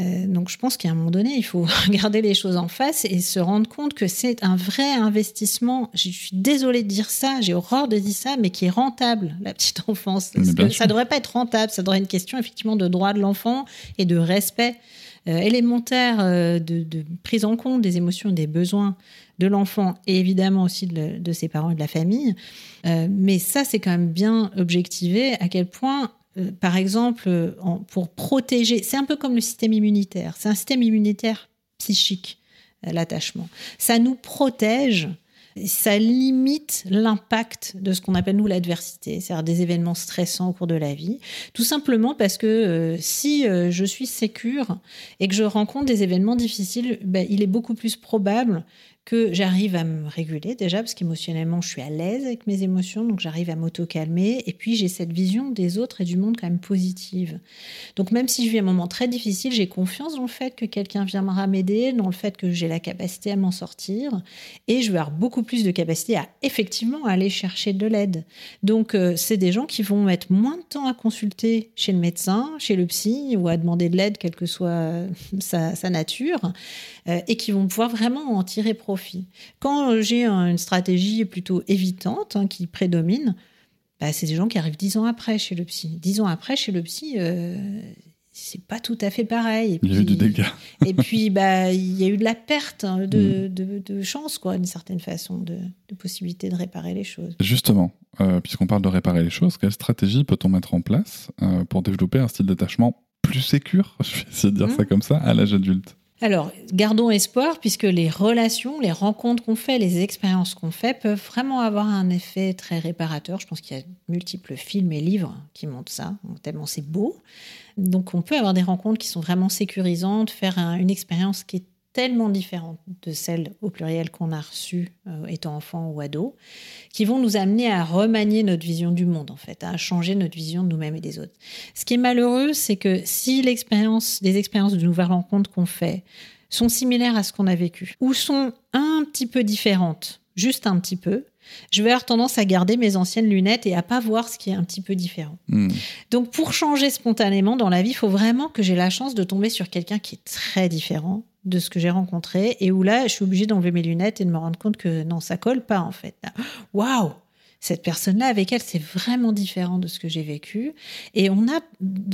Euh, donc je pense qu'à un moment donné, il faut regarder les choses en face et se rendre compte que c'est un vrai investissement. Je suis désolée de dire ça, j'ai horreur de dire ça, mais qui est rentable, la petite enfance. ça ne devrait pas être rentable, ça devrait être une question effectivement de droit de l'enfant et de respect euh, élémentaire euh, de, prise en compte des émotions et des besoins de l'enfant et évidemment aussi de, ses parents et de la famille. mais ça, c'est quand même bien objectivé à quel point euh, par exemple, euh, pour protéger, c'est un peu comme le système immunitaire, c'est un système immunitaire psychique, euh, l'attachement. Ça nous protège, ça limite l'impact de ce qu'on appelle nous l'adversité, c'est-à-dire des événements stressants au cours de la vie, tout simplement parce que si je suis sécure et que je rencontre des événements difficiles, ben, il est beaucoup plus probable que j'arrive à me réguler déjà, parce qu'émotionnellement, je suis à l'aise avec mes émotions, donc j'arrive à m'auto-calmer. Et puis, j'ai cette vision des autres et du monde quand même positive. Donc, même si je vis un moment très difficile, j'ai confiance dans le fait que quelqu'un viendra m'aider, dans le fait que j'ai la capacité à m'en sortir. Et je vais avoir beaucoup plus de capacité à effectivement aller chercher de l'aide. Donc, euh, c'est des gens qui vont mettre moins de temps à consulter chez le médecin, chez le psy, ou à demander de l'aide, quelle que soit sa, sa nature, euh, et qui vont pouvoir vraiment en tirer profit. Quand j'ai une stratégie plutôt évitante hein, qui prédomine, bah, c'est des gens qui arrivent dix ans après chez le psy. Dix ans après chez le psy, euh, c'est pas tout à fait pareil. il y a eu du dégât. et puis, bah, il y a eu de la perte hein, de, mm. de, de, chance, quoi, d'une certaine façon, de, de, possibilité de réparer les choses. Justement, euh, puisqu'on parle de réparer les choses, quelle stratégie peut-on mettre en place pour développer un style d'attachement plus sécure, je vais essayer de dire ça mm. comme ça, à l'âge adulte alors, gardons espoir puisque les relations, les rencontres qu'on fait, les expériences qu'on fait peuvent vraiment avoir un effet très réparateur. Je pense qu'il y a multiples films et livres qui montrent ça, tellement c'est beau. Donc, on peut avoir des rencontres qui sont vraiment sécurisantes, faire une expérience qui est tellement différentes de celles au pluriel qu'on a reçues euh, étant enfant ou ado, qui vont nous amener à remanier notre vision du monde, en fait, à changer notre vision de nous-mêmes et des autres. Ce qui est malheureux, c'est que si l'expérience, des expériences de nouvelles rencontres qu'on fait sont similaires à ce qu'on a vécu, ou sont un petit peu différentes, juste un petit peu, je vais avoir tendance à garder mes anciennes lunettes et à pas voir ce qui est un petit peu différent. Hmm. Donc pour changer spontanément dans la vie, il faut vraiment que j'ai la chance de tomber sur quelqu'un qui est très différent de ce que j'ai rencontré et où là, je suis obligée d'enlever mes lunettes et de me rendre compte que non, ça colle pas en fait. Waouh cette personne-là, avec elle, c'est vraiment différent de ce que j'ai vécu. Et on a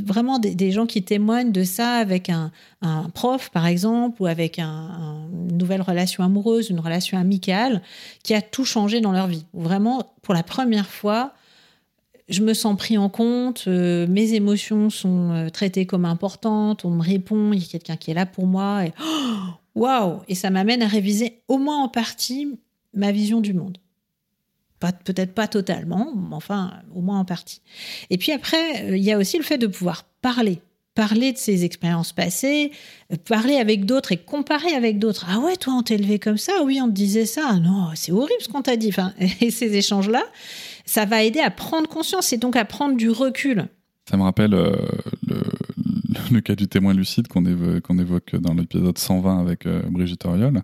vraiment des, gens qui témoignent de ça avec un, prof, par exemple, ou avec une nouvelle relation amoureuse, une relation amicale, qui a tout changé dans leur vie. Vraiment, pour la première fois, je me sens pris en compte, euh, mes émotions sont euh, traitées comme importantes, on me répond, il y a quelqu'un qui est là pour moi, et waouh Et ça m'amène à réviser au moins en partie ma vision du monde. Peut-être pas totalement, mais enfin au moins en partie. Et puis après, euh, il y a aussi le fait de pouvoir parler parler de ses expériences passées, parler avec d'autres et comparer avec d'autres. Ah ouais, toi, on t'élevait élevé comme ça, oui, on te disait ça. Non, c'est horrible ce qu'on t'a dit. Enfin, et ces échanges-là, ça va aider à prendre conscience et donc à prendre du recul. Ça me rappelle euh, le cas du témoin lucide qu'on évoque, dans l'épisode 120 avec euh, Brigitte Auriol,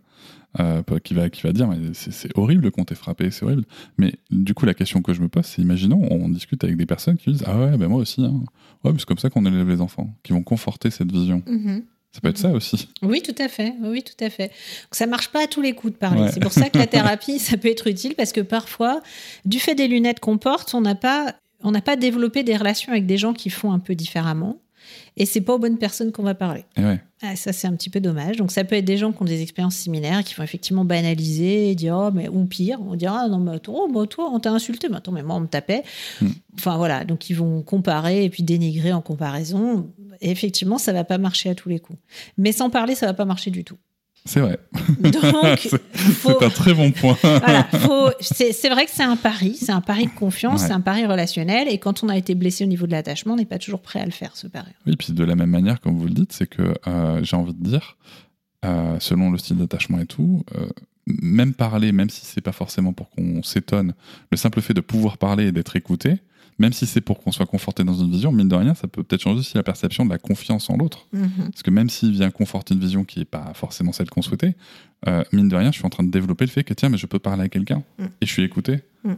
euh, qui, va, qui va dire c'est, horrible qu'on t'ait frappé, c'est horrible. Mais du coup, la question que je me pose, c'est imaginons, on discute avec des personnes qui disent Ah ouais, ben moi aussi, hein. ouais, c'est comme ça qu'on élève les enfants, qui vont conforter cette vision. Mhm. Ça peut être ça aussi. Oui, tout à fait. Oui, tout à fait. Donc, ça marche pas à tous les coups de parler. Ouais. C'est pour ça que la thérapie, ça peut être utile parce que parfois, du fait des lunettes qu'on porte, on n'a pas, on n'a pas développé des relations avec des gens qui font un peu différemment. Et c'est pas aux bonnes personnes qu'on va parler. Ouais. Ah, ça, c'est un petit peu dommage. Donc, ça peut être des gens qui ont des expériences similaires, qui vont effectivement banaliser et dire, oh, mais, ou pire, on dira, ah, non, mais oh, bah, toi, on t'a insulté, mais attends, mais moi, on me tapait. Hmm. Enfin, voilà. Donc, ils vont comparer et puis dénigrer en comparaison. Et effectivement, ça va pas marcher à tous les coups. Mais sans parler, ça va pas marcher du tout. C'est vrai. Donc, c'est, un très bon point. voilà, c'est c'est vrai que c'est un pari, c'est un pari de confiance, Ouais. c'est un pari relationnel. Et quand on a été blessé au niveau de l'attachement, on n'est pas toujours prêt à le faire, ce pari. Oui, puis de la même manière, comme vous le dites, c'est que euh, j'ai envie de dire, euh, selon le style d'attachement et tout, euh, même parler, même si c'est pas forcément pour qu'on s'étonne, le simple fait de pouvoir parler et d'être écouté, même si c'est pour qu'on soit conforté dans une vision, mine de rien, ça peut peut-être changer aussi la perception de la confiance en l'autre. Parce que même s'il vient conforter une vision qui n'est pas forcément celle qu'on souhaitait, euh, mine de rien, je suis en train de développer le fait que tiens, mais je peux parler à quelqu'un Mm. et je suis écouté. Mm.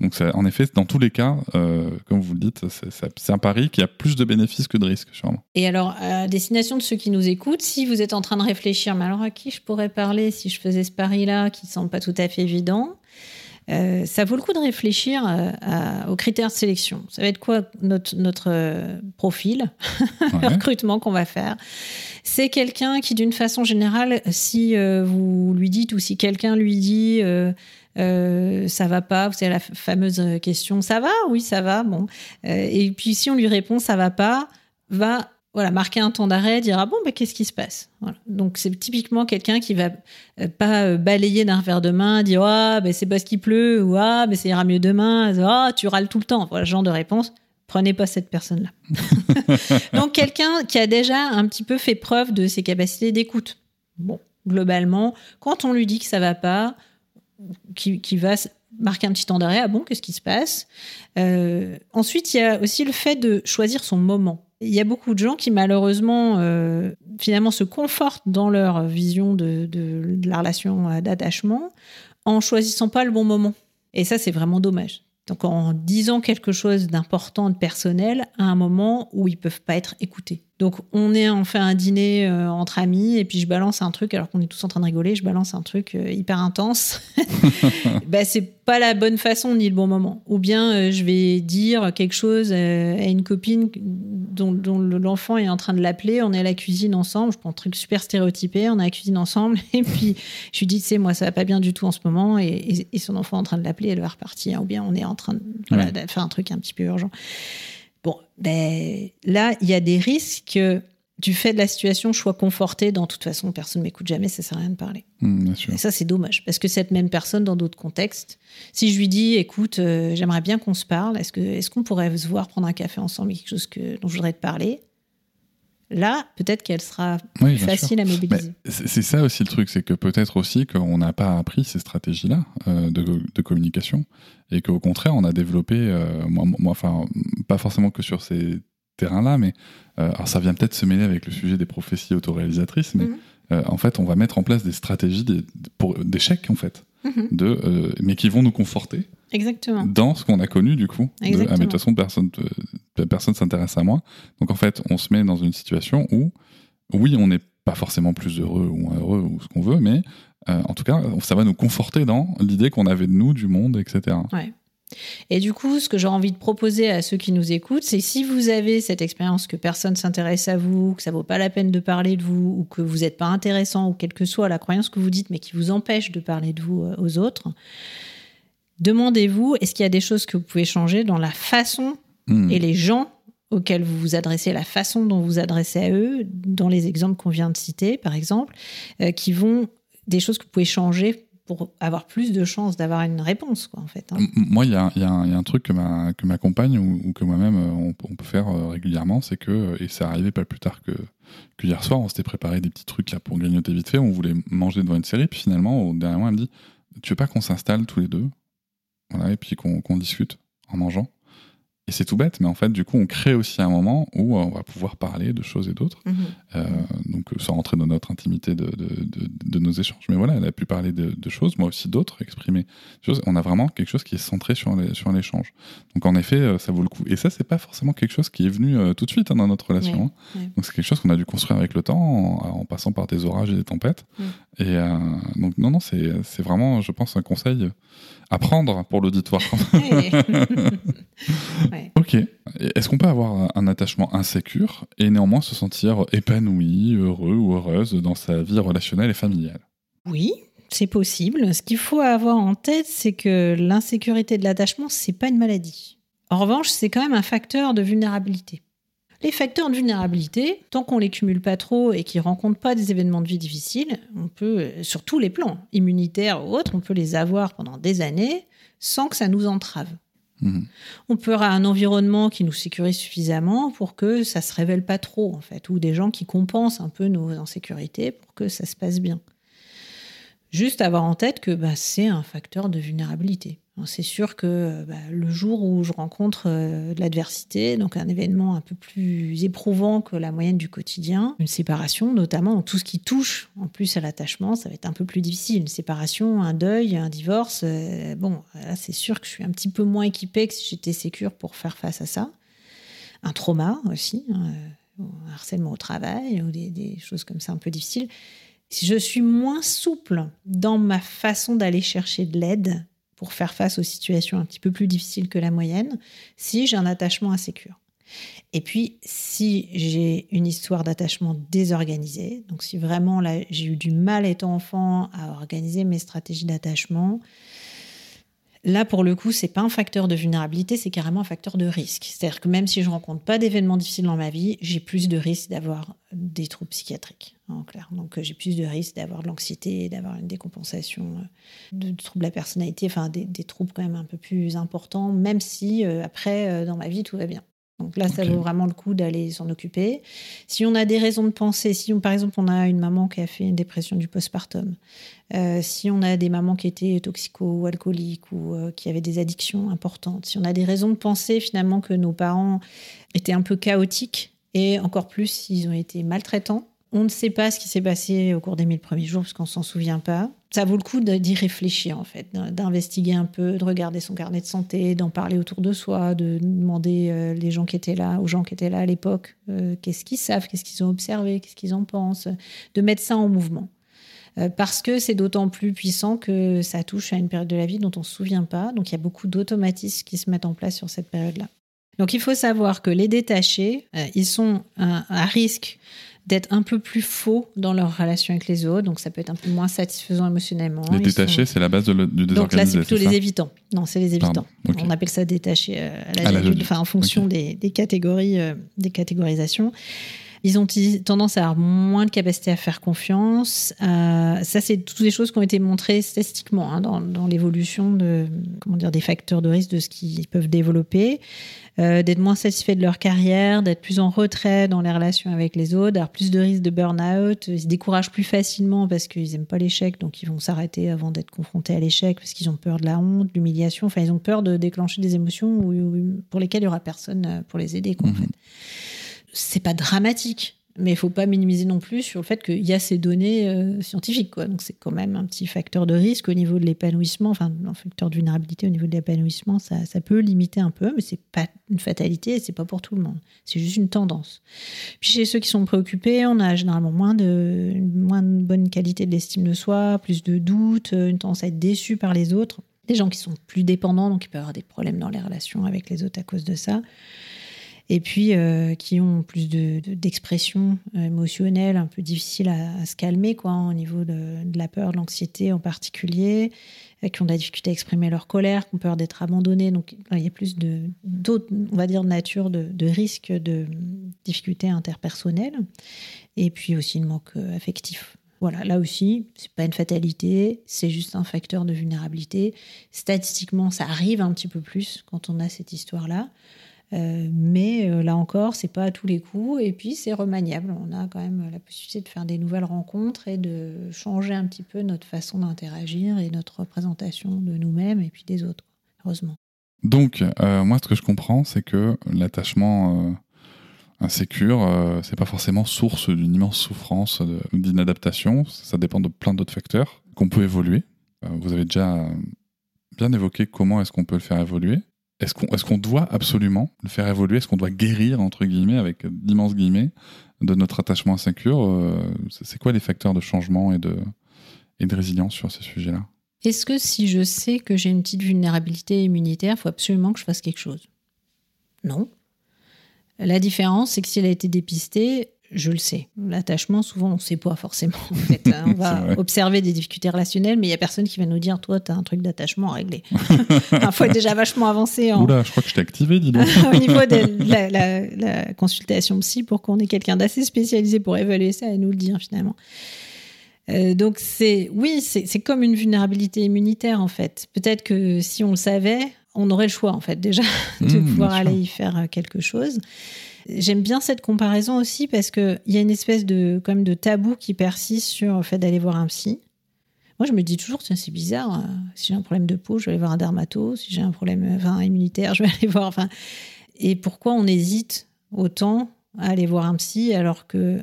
Donc, ça- en effet, dans tous les cas, euh, comme vous le dites, c'est- ça- c'est un pari qui a plus de bénéfices que de risques, sûrement. Et alors, à destination de ceux qui nous écoutent, si vous êtes en train de réfléchir, mais alors à qui je pourrais parler si je faisais ce pari-là, qui ne semble pas tout à fait évident, euh, ça vaut le coup de réfléchir euh, à- aux critères de sélection. Ça va être quoi notre, notre euh, profil, le Ouais. recrutement qu'on va faire? C'est quelqu'un qui, d'une façon générale, si euh, vous lui dites ou si quelqu'un lui dit ça va pas, vous savez la fameuse question ça va? Oui, ça va. Bon, et puis si on lui répond ça va pas, va voilà marquer un temps d'arrêt, dire ah bon bah, qu'est-ce qui se passe? Voilà. Donc c'est typiquement quelqu'un qui va euh, pas euh, balayer d'un revers de main, dire ah ben c'est parce qu'il pleut ou ah mais ça ira mieux demain, ah tu râles tout le temps. Voilà ce genre de réponse. Prenez pas cette personne-là. Donc quelqu'un qui a déjà un petit peu fait preuve de ses capacités d'écoute. Bon, globalement, quand on lui dit que ça va pas, qui, qui va marquer un petit temps d'arrêt, ah bon, qu'est-ce qui se passe? Euh, Ensuite, il y a aussi le fait de choisir son moment. Il y a beaucoup de gens qui malheureusement euh, finalement se confortent dans leur vision de, de- la relation euh, d'attachement en choisissant pas le bon moment. Et ça, c'est vraiment dommage. Donc en disant quelque chose d'important, de personnel, à un moment où ils peuvent pas être écoutés. Donc on est en fait un dîner euh, entre amis et puis je balance un truc alors qu'on est tous en train de rigoler, je balance un truc euh, hyper intense. bah, c'est pas la bonne façon ni le bon moment. Ou bien euh, je vais dire quelque chose à une copine dont, dont le- l'enfant est en train de l'appeler, on est à la cuisine ensemble, je prends un truc super stéréotypé, on est à la cuisine ensemble et puis je lui dis, tu sais, moi ça va pas bien du tout en ce moment et, et- et son enfant est en train de l'appeler, elle va repartir. Ou bien on est en train de, voilà, Ouais. de faire un truc un petit peu urgent. Bon, ben, là, il y a des risques que du fait de la situation, je sois conforté dans de toute façon, personne ne m'écoute jamais, ça sert à rien de parler. Mm, bien sûr. Et ça, c'est dommage, parce que cette même personne, dans d'autres contextes, si je lui dis, écoute, euh, j'aimerais bien qu'on se parle, est-ce qu'on pourrait se voir, prendre un café ensemble, quelque chose que, dont je voudrais te parler Là, peut-être qu'elle sera Oui, facile à mobiliser. c'est ça aussi le truc, c'est que peut-être aussi qu'on n'a pas appris ces stratégies-là euh, de, de communication et qu'au contraire, on a développé, euh, moi, moi, enfin, pas forcément que sur ces terrains-là, mais euh, alors ça vient peut-être se mêler avec le sujet des prophéties autoréalisatrices, mais Mhm. en fait, on va mettre en place des stratégies d'échecs, en fait, Mhm. de, mais qui vont nous conforter Exactement. dans ce qu'on a connu du coup. De, ah, mais de Exactement. toute façon, personne euh, personne s'intéresse à moi. Donc en fait, on se met dans une situation où, oui, on n'est pas forcément plus heureux ou moins heureux ou ce qu'on veut, mais euh, en tout cas, ça va nous conforter dans l'idée qu'on avait de nous, du monde, etc. Et du coup, ce que j'aurais envie de proposer à ceux qui nous écoutent, c'est si vous avez cette expérience que personne s'intéresse à vous, que ça vaut pas la peine de parler de vous, ou que vous n'êtes pas intéressant, ou quelle que soit la croyance que vous dites, mais qui vous empêche de parler de vous euh, aux autres, demandez-vous est-ce qu'il y a des choses que vous pouvez changer dans la façon Hmm. et les gens auxquels vous vous adressez, la façon dont vous vous adressez à eux, dans les exemples qu'on vient de citer, par exemple, euh, qui vont des choses que vous pouvez changer pour avoir plus de chances d'avoir une réponse, quoi, en fait. hein. Moi, il y a, y un il y a un truc que ma, que ma compagne ou, ou que moi-même, euh, on, on peut faire euh, régulièrement, c'est que, et c'est arrivé pas plus tard que, que hier soir, on s'était préparé des petits trucs là pour grignoter vite fait, on voulait manger devant une série, puis finalement, au dernier moment, elle me dit, tu veux pas qu'on s'installe tous les deux? Voilà, et puis qu'on discute en mangeant Et c'est tout bête, mais en fait, du coup, on crée aussi un moment où on va pouvoir parler de choses et d'autres, Mhm. euh, donc sans rentrer dans notre intimité de, de, de- de nos échanges. Mais voilà, elle a pu parler de, choses, moi aussi d'autres, exprimer des choses. On a vraiment quelque chose qui est centré sur les- sur l'échange. Donc en effet, euh, ça vaut le coup. Et ça, c'est pas forcément quelque chose qui est venu euh, tout de suite hein, dans notre relation. Hein. Donc c'est quelque chose qu'on a dû construire avec le temps, en, en passant par des orages et des tempêtes. Mm. Et euh, donc non, non, c'est c'est vraiment, je pense, un conseil à prendre pour l'auditoire. Ouais. Ok. Est-ce qu'on peut avoir un attachement insécure et néanmoins se sentir épanoui, heureux ou heureuse dans sa vie relationnelle et familiale? Oui, c'est possible. Ce qu'il faut avoir en tête, c'est que l'insécurité de l'attachement, c'est pas une maladie. En revanche, c'est quand même un facteur de vulnérabilité. Les facteurs de vulnérabilité, tant qu'on les cumule pas trop et qu'ils rencontrent pas des événements de vie difficiles, on peut, sur tous les plans, immunitaires ou autres, on peut les avoir pendant des années sans que ça nous entrave. Mhm. On peut avoir un environnement qui nous sécurise suffisamment pour que ça se révèle pas trop, en fait, ou des gens qui compensent un peu nos insécurités pour que ça se passe bien. Juste avoir en tête que bah, c'est un facteur de vulnérabilité. C'est sûr que bah, le jour où je rencontre euh, l'adversité, donc un événement un peu plus éprouvant que la moyenne du quotidien, une séparation notamment, tout ce qui touche en plus à l'attachement, ça va être un peu plus difficile. Une séparation, un deuil, un divorce, euh, bon, là c'est sûr que je suis un petit peu moins équipée que si j'étais sécure pour faire face à ça. Un trauma aussi, hein, euh, un harcèlement au travail, ou des, des choses comme ça un peu difficiles. Si je suis moins souple dans ma façon d'aller chercher de l'aide pour faire face aux situations un petit peu plus difficiles que la moyenne, si j'ai un attachement insécure. Et puis, si j'ai une histoire d'attachement désorganisée, donc si vraiment j'ai eu du mal étant enfant à organiser mes stratégies d'attachement, Là, pour le coup, c'est pas un facteur de vulnérabilité, c'est carrément un facteur de risque. C'est-à-dire que même si je rencontre pas d'événements difficiles dans ma vie, j'ai plus de risques d'avoir des troubles psychiatriques, en clair. Donc, euh, j'ai plus de risques d'avoir de l'anxiété, d'avoir une décompensation, euh, de, troubles de la personnalité, enfin, des, des troubles quand même un peu plus importants, même si euh, après, euh, dans ma vie, tout va bien. Donc là, ça vaut vraiment le coup d'aller s'en occuper. Si on a des raisons de penser, si on- par exemple on a une maman qui a fait une dépression du postpartum, euh, si on a des mamans qui étaient toxico ou alcooliques ou euh, qui avaient des addictions importantes, si on a des raisons de penser finalement que nos parents étaient un peu chaotiques et encore plus s'ils ont été maltraitants, on ne sait pas ce qui s'est passé au cours des mille premiers jours parce qu'on s'en souvient pas. Ça vaut le coup d'y réfléchir en fait, d'in- d'investiguer un peu, de regarder son carnet de santé, d'en parler autour de soi, de demander euh, les gens qui étaient là, aux gens qui étaient là à l'époque, euh, qu'est-ce qu'ils savent, qu'est-ce qu'ils ont observé, qu'est-ce qu'ils en pensent, de mettre ça en mouvement. Euh, parce que c'est d'autant plus puissant que ça touche à une période de la vie dont on ne se souvient pas. Donc il y a beaucoup d'automatismes qui se mettent en place sur cette période-là. Donc il faut savoir que les détachés, ils sont à risque d'être un peu plus faux dans leur relation avec les autres. Donc ça peut être un peu moins satisfaisant émotionnellement. Les détachés, sont- c'est la base de le- du donc là, c'est plutôt les évitants. Non, c'est les évitants. On appelle ça détachés euh, à l'âge adulte, enfin en fonction des catégories, euh, des catégorisations. Ils ont tendance à avoir moins de capacité à faire confiance. à- Ça, c'est toutes des choses qui ont été montrées statistiquement hein, dans, dans l'évolution de, comment dire, des facteurs de risque de ce qu'ils peuvent développer. Euh, d'être moins satisfaits de leur carrière, d'être plus en retrait dans les relations avec les autres, d'avoir plus de risques de burn-out. Ils se découragent plus facilement parce qu'ils n'aiment pas l'échec, donc ils vont s'arrêter avant d'être confrontés à l'échec parce qu'ils ont peur de la honte, de l'humiliation. Enfin, ils ont peur de déclencher des émotions où- où- pour lesquelles il n'y aura personne euh, pour les aider. Quoi, en Mhm. fait. C'est pas dramatique. Mais il faut pas minimiser non plus sur le fait qu'il y a ces données euh, scientifiques. Quoi. Donc c'est quand même un petit facteur de risque au niveau de l'épanouissement, enfin un facteur de vulnérabilité au niveau de l'épanouissement, ça, ça peut limiter un peu, mais c'est pas une fatalité et c'est pas pour tout le monde. C'est juste une tendance. Puis chez ceux qui sont préoccupés, on a généralement moins de, moins de bonne qualité de l'estime de soi, plus de doutes, euh, une tendance à être déçu par les autres. Des gens qui sont plus dépendants, donc ils peuvent avoir des problèmes dans les relations avec les autres à cause de ça et puis euh, qui ont plus de, de- d'expression euh, émotionnelle, un peu difficile à, se calmer, quoi, au niveau de, de la peur, de l'anxiété en particulier, euh, qui ont de la difficulté à exprimer leur colère, qui ont peur d'être abandonnés. Donc il y a plus de, d'autres, on va dire, nature de, de risques de difficultés interpersonnelles, et puis aussi le manque affectif. Voilà, là aussi, c'est pas une fatalité, c'est juste un facteur de vulnérabilité. Statistiquement, ça arrive un petit peu plus quand on a cette histoire-là. Euh, mais euh, là encore, c'est pas à tous les coups. Et puis, c'est remaniable. On a quand même la possibilité de faire des nouvelles rencontres et de changer un petit peu notre façon d'interagir et notre représentation de nous-mêmes et puis des autres, heureusement. Donc, euh, moi, ce que je comprends, c'est que l'attachement insécure, c'est pas forcément source d'une immense souffrance, d'inadaptation. Ça dépend de plein d'autres facteurs qu'on peut évoluer. Vous avez déjà bien évoqué comment est-ce qu'on peut le faire évoluer. Est-ce qu'on est doit absolument le faire évoluer? Est-ce qu'on doit guérir, entre guillemets, avec d'immenses guillemets, de notre attachement insécure Euh, c'est quoi les facteurs de changement et de, et de résilience sur ces sujets-là? Est-ce que si je sais que j'ai une petite vulnérabilité immunitaire, il faut absolument que je fasse quelque chose? Non. La différence, c'est que si elle a été dépistée, je le sais. L'attachement, souvent, on ne sait pas forcément. En fait. On C'est va observer des difficultés relationnelles, mais il n'y a personne qui va nous dire Toi, tu as un truc d'attachement à régler. Il faut être déjà vachement avancé en, Oula, je crois que je t'ai activé, dis donc. au niveau de la, la- la consultation psy pour qu'on ait quelqu'un d'assez spécialisé pour évaluer ça et nous le dire finalement. Euh, donc c'est oui, c'est comme une vulnérabilité immunitaire en fait. Peut-être que si on le savait, on aurait le choix en fait déjà de Mmh, pouvoir aller y faire euh, quelque chose. J'aime bien cette comparaison aussi parce que il y a une espèce de comme de tabou qui persiste sur le fait d'aller voir un psy. Moi, je me dis toujours, tiens, c'est bizarre. euh, Si j'ai un problème de peau, je vais aller voir un dermato. Si j'ai un problème euh, immunitaire, je vais aller voir. Enfin, et pourquoi on hésite autant à aller voir un psy alors que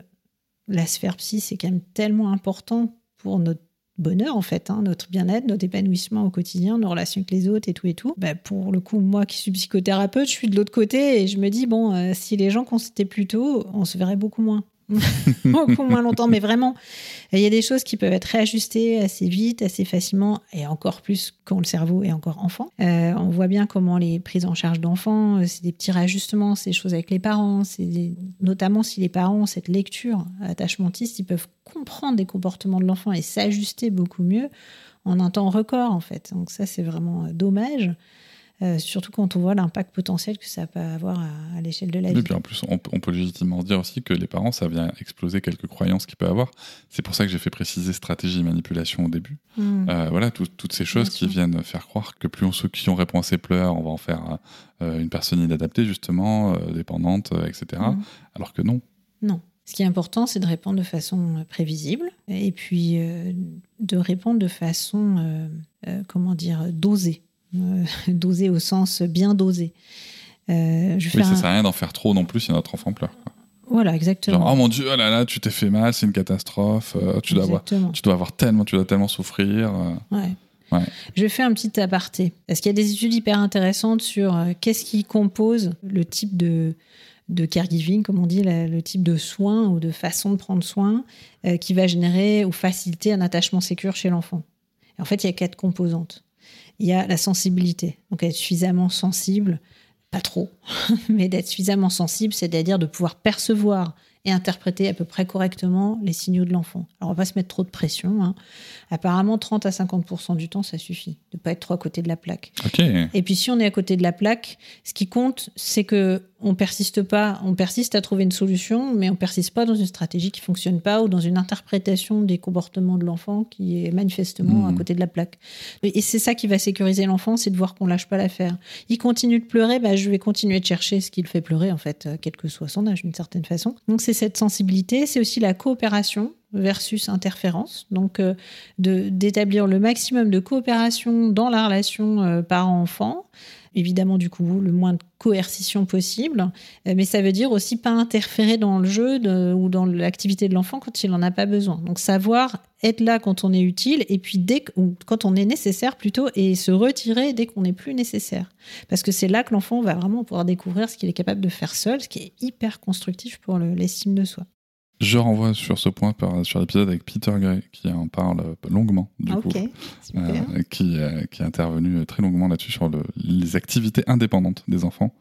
la sphère psy, c'est quand même tellement important pour notre bonheur, en fait, hein, notre bien-être, notre épanouissement au quotidien, nos relations avec les autres et tout et tout. Bah, pour le coup, moi qui suis psychothérapeute, je suis de l'autre côté et je me dis, bon, euh, si les gens consultaient plus tôt, on se verrait beaucoup moins. beaucoup moins longtemps, mais vraiment, il y a des choses qui peuvent être réajustées assez vite, assez facilement, et encore plus quand le cerveau est encore enfant. Euh, on voit bien comment les prises en charge d'enfants, euh, c'est des petits réajustements, c'est des choses avec les parents, des- notamment si les parents ont cette lecture attachementiste, ils peuvent comprendre des comportements de l'enfant et s'ajuster beaucoup mieux en un temps record, en fait. Donc ça, c'est vraiment euh, dommage. Euh, surtout quand on voit l'impact potentiel que ça peut avoir à, à l'échelle de la Et vie. puis en plus, on, peut- on peut légitimement dire aussi que les parents, ça vient exploser quelques croyances qu'il peut avoir. C'est pour ça que j'ai fait préciser stratégie et manipulation au début. Hmm. Euh, voilà, tout- toutes ces choses qui viennent faire croire que plus on ceux qui ont répond à ses pleurs, on va en faire euh, une personne inadaptée, justement, dépendante, etc. Mhm. Alors que non. Non. Ce qui est important, c'est de répondre de façon prévisible et puis de répondre de façon, comment dire, dosée. Euh, dosée au sens bien dosée. Euh, je Oui, ça un- sert à rien d'en faire trop non plus si notre enfant pleure. quoi. Voilà, exactement. Genre, oh mon dieu, oh là là, tu t'es fait mal, c'est une catastrophe, euh, tu, dois avoir, tu dois avoir tellement, tu dois tellement souffrir. euh. Ouais. Ouais. Je faire un petit aparté. Parce qu'il y a des études hyper intéressantes sur euh, qu'est-ce qui compose le type de, de caregiving, comme on dit, la- le type de soins ou de façon de prendre soin qui va générer ou faciliter un attachement sécure chez l'enfant? En fait, il y a quatre composantes. Il y a la sensibilité, donc être suffisamment sensible, pas trop, mais d'être suffisamment sensible, c'est-à-dire de pouvoir percevoir et interpréter à peu près correctement les signaux de l'enfant. Alors, on va pas se mettre trop de pression. hein. Apparemment, 30 à 50% du temps, ça suffit de pas être trop à côté de la plaque. Et puis, si on est à côté de la plaque, ce qui compte, c'est que on persiste pas, on persiste à trouver une solution, mais on persiste pas dans une stratégie qui fonctionne pas ou dans une interprétation des comportements de l'enfant qui est manifestement à Mhm. côté de la plaque. Et c'est ça qui va sécuriser l'enfant, c'est de voir qu'on lâche pas l'affaire. Il continue de pleurer, bah, je vais continuer de chercher ce qui le fait pleurer, en fait, euh, quel que soit son âge, d'une certaine façon. Donc, c'est cette sensibilité, c'est aussi la coopération versus interférence. Donc, euh, d'établir le maximum de coopération dans la relation euh, parent-enfant. Évidemment, du coup, le moins de coercition possible. Euh, mais ça veut dire aussi pas interférer dans le jeu ou dans l'activité de l'enfant quand il n'en a pas besoin. Donc, savoir être là quand on est utile et puis dès quand on est nécessaire plutôt et se retirer dès qu'on n'est plus nécessaire. Parce que c'est là que l'enfant va vraiment pouvoir découvrir ce qu'il est capable de faire seul, ce qui est hyper constructif pour le- l'estime de soi. Je renvoie sur ce point par- sur l'épisode avec Peter Gray qui en parle euh, longuement du coup. ok, super. Euh, qui, euh, qui est intervenu très longuement là-dessus sur le- les activités indépendantes des enfants,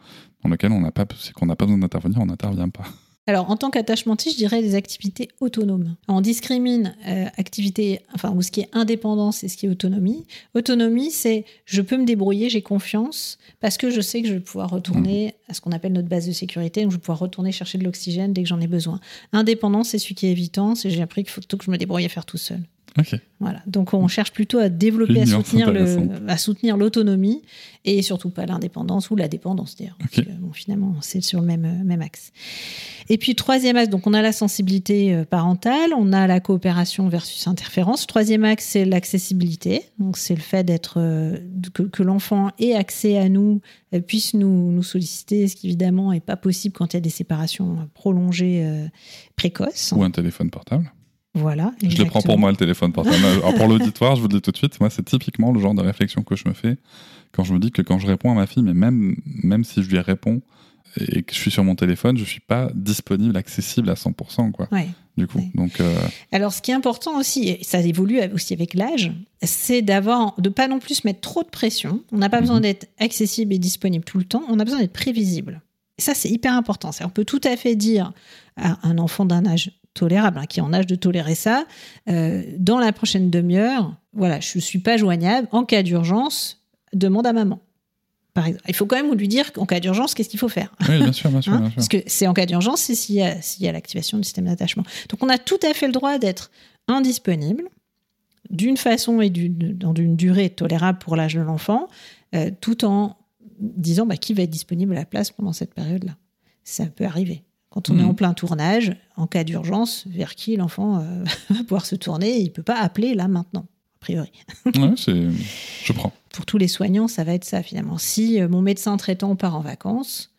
dans lesquelles on n'a pas, c'est qu'on n'a pas besoin d'intervenir, on n'intervient pas. Alors, en tant qu'attachementiste, je dirais des activités autonomes. On discrimine euh, activité, enfin, ou ce qui est indépendance et ce qui est autonomie. Autonomie, c'est je peux me débrouiller, j'ai confiance, parce que je sais que je vais pouvoir retourner à ce qu'on appelle notre base de sécurité, donc je vais pouvoir retourner chercher de l'oxygène dès que j'en ai besoin. Indépendance, c'est celui qui est évitant, c'est j'ai appris qu'il faut tout que je me débrouille à faire tout seul. Voilà. Donc on cherche plutôt à développer, à soutenir, le, à soutenir l'autonomie et surtout pas l'indépendance ou la dépendance d'ailleurs. Bon, finalement, c'est sur le même, euh, même axe. Et puis troisième axe, donc on a la sensibilité euh, parentale, on a la coopération versus interférence. Troisième axe, c'est l'accessibilité. Donc c'est le fait d'être euh, que, que l'enfant ait accès à nous, puisse nous, nous solliciter, ce qui évidemment est pas possible quand il y a des séparations prolongées euh, précoces. Ou un téléphone portable. Voilà. Je le prends pour moi, le téléphone portable. Alors, pour l'auditoire, je vous le dis tout de suite, moi, c'est typiquement le genre de réflexion que je me fais quand je me dis que quand je réponds à ma fille, mais même, même si je lui réponds et que je suis sur mon téléphone, je suis pas disponible, accessible à 100%, quoi. Ouais. Du coup, Ouais. donc, euh, Alors, ce qui est important aussi, et ça évolue aussi avec l'âge, c'est d'avoir, de pas non plus mettre trop de pression. On n'a pas besoin Mhm. d'être accessible et disponible tout le temps. On a besoin d'être prévisible. Et ça, c'est hyper important. On peut tout à fait dire à un enfant d'un âge tolérable, hein, qui est en âge de tolérer ça, euh, dans la prochaine demi-heure, voilà, je suis pas joignable. En cas d'urgence, demande à maman. Par exemple. Il faut quand même lui dire qu'en cas d'urgence, qu'est-ce qu'il faut faire? Oui, bien sûr, bien sûr, Hein, bien sûr. Parce que c'est en cas d'urgence, c'est s'il y a, a l'activation du système d'attachement. Donc on a tout à fait le droit d'être indisponible d'une façon et dans une durée tolérable pour l'âge de l'enfant, euh, tout en disant bah, qui va être disponible à la place pendant cette période-là. Ça peut arriver. Quand on est en plein tournage, en cas d'urgence, vers qui l'enfant euh, va pouvoir se tourner, il ne peut pas appeler là maintenant, a priori. Ouais, je prends. Pour tous les soignants, ça va être ça finalement. Si euh, mon médecin traitant part en vacances,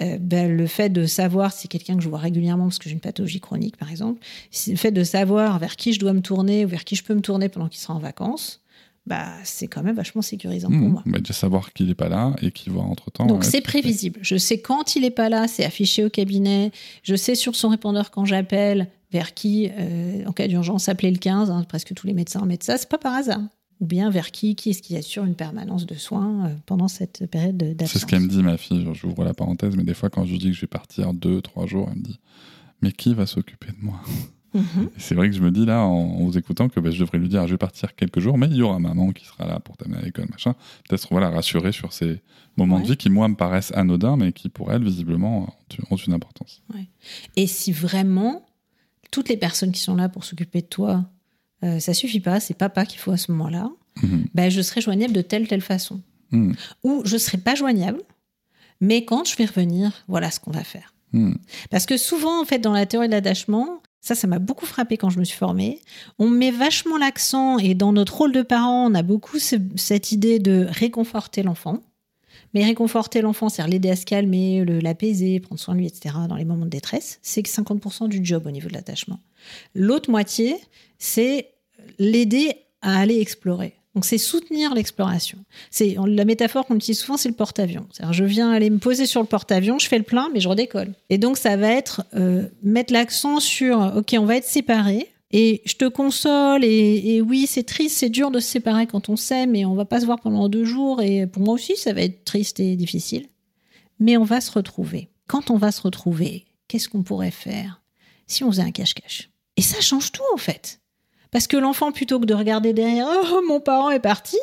euh, ben, le fait de savoir si c'est quelqu'un que je vois régulièrement parce que j'ai une pathologie chronique par exemple, le fait de savoir vers qui je dois me tourner ou vers qui je peux me tourner pendant qu'il sera en vacances, bah, c'est quand même vachement sécurisant pour Mmh. moi. Bah, déjà savoir qu'il n'est pas là et qu'il va entre temps. Donc c'est prévisible. Je sais quand il est pas là, c'est affiché au cabinet. Je sais sur son répondeur quand j'appelle vers qui, euh, en cas d'urgence, appeler le 15. hein, presque tous les médecins mettent ça. C'est pas par hasard. Ou bien vers qui, qui est-ce qui assure une permanence de soins euh, pendant cette période de- d'absence. C'est ce qu'elle me dit, ma fille. J'ouvre la parenthèse, mais des fois, quand je lui dis que je vais partir deux, trois jours, elle me dit Mais qui va s'occuper de moi? Mhm. C'est vrai que je me dis là, en, en vous écoutant, que bah, je devrais lui dire Je vais partir quelques jours, mais il y aura maman qui sera là pour t'amener à l'école, machin. Peut-être voilà, rassurer sur ces moments de vie qui, moi, me paraissent anodins, mais qui, pour elle, visiblement, ont, une importance. Et si vraiment toutes les personnes qui sont là pour s'occuper de toi, euh, ça suffit pas, c'est papa qu'il faut à ce moment-là, ben, je serai joignable de telle telle façon. Mhm. Ou je serai pas joignable, mais quand je vais revenir, voilà ce qu'on va faire. Parce que souvent, en fait, dans la théorie de l'attachement, ça, ça m'a beaucoup frappé quand je me suis formée. On met vachement l'accent, et dans notre rôle de parent, on a beaucoup ce- cette idée de réconforter l'enfant. Mais réconforter l'enfant, c'est-à-dire l'aider à se calmer, l'apaiser, prendre soin de lui, etc., dans les moments de détresse, c'est que 50% du job au niveau de l'attachement. L'autre moitié, c'est l'aider à aller explorer. Donc, c'est soutenir l'exploration. C'est la métaphore qu'on utilise souvent, c'est le porte-avions. Je viens aller me poser sur le porte-avions, je fais le plein, mais je redécolle. Et donc, ça va être euh, mettre l'accent sur, ok, on va être séparés. Et je te console, et, et oui, c'est triste, c'est dur de se séparer quand on s'aime, et on va pas se voir pendant deux jours, et pour moi aussi, ça va être triste et difficile. Mais on va se retrouver. Quand on va se retrouver, qu'est-ce qu'on pourrait faire si on faisait un cache-cache? Et ça change tout, en fait. Parce que l'enfant, plutôt que de regarder derrière, oh, mon parent est parti,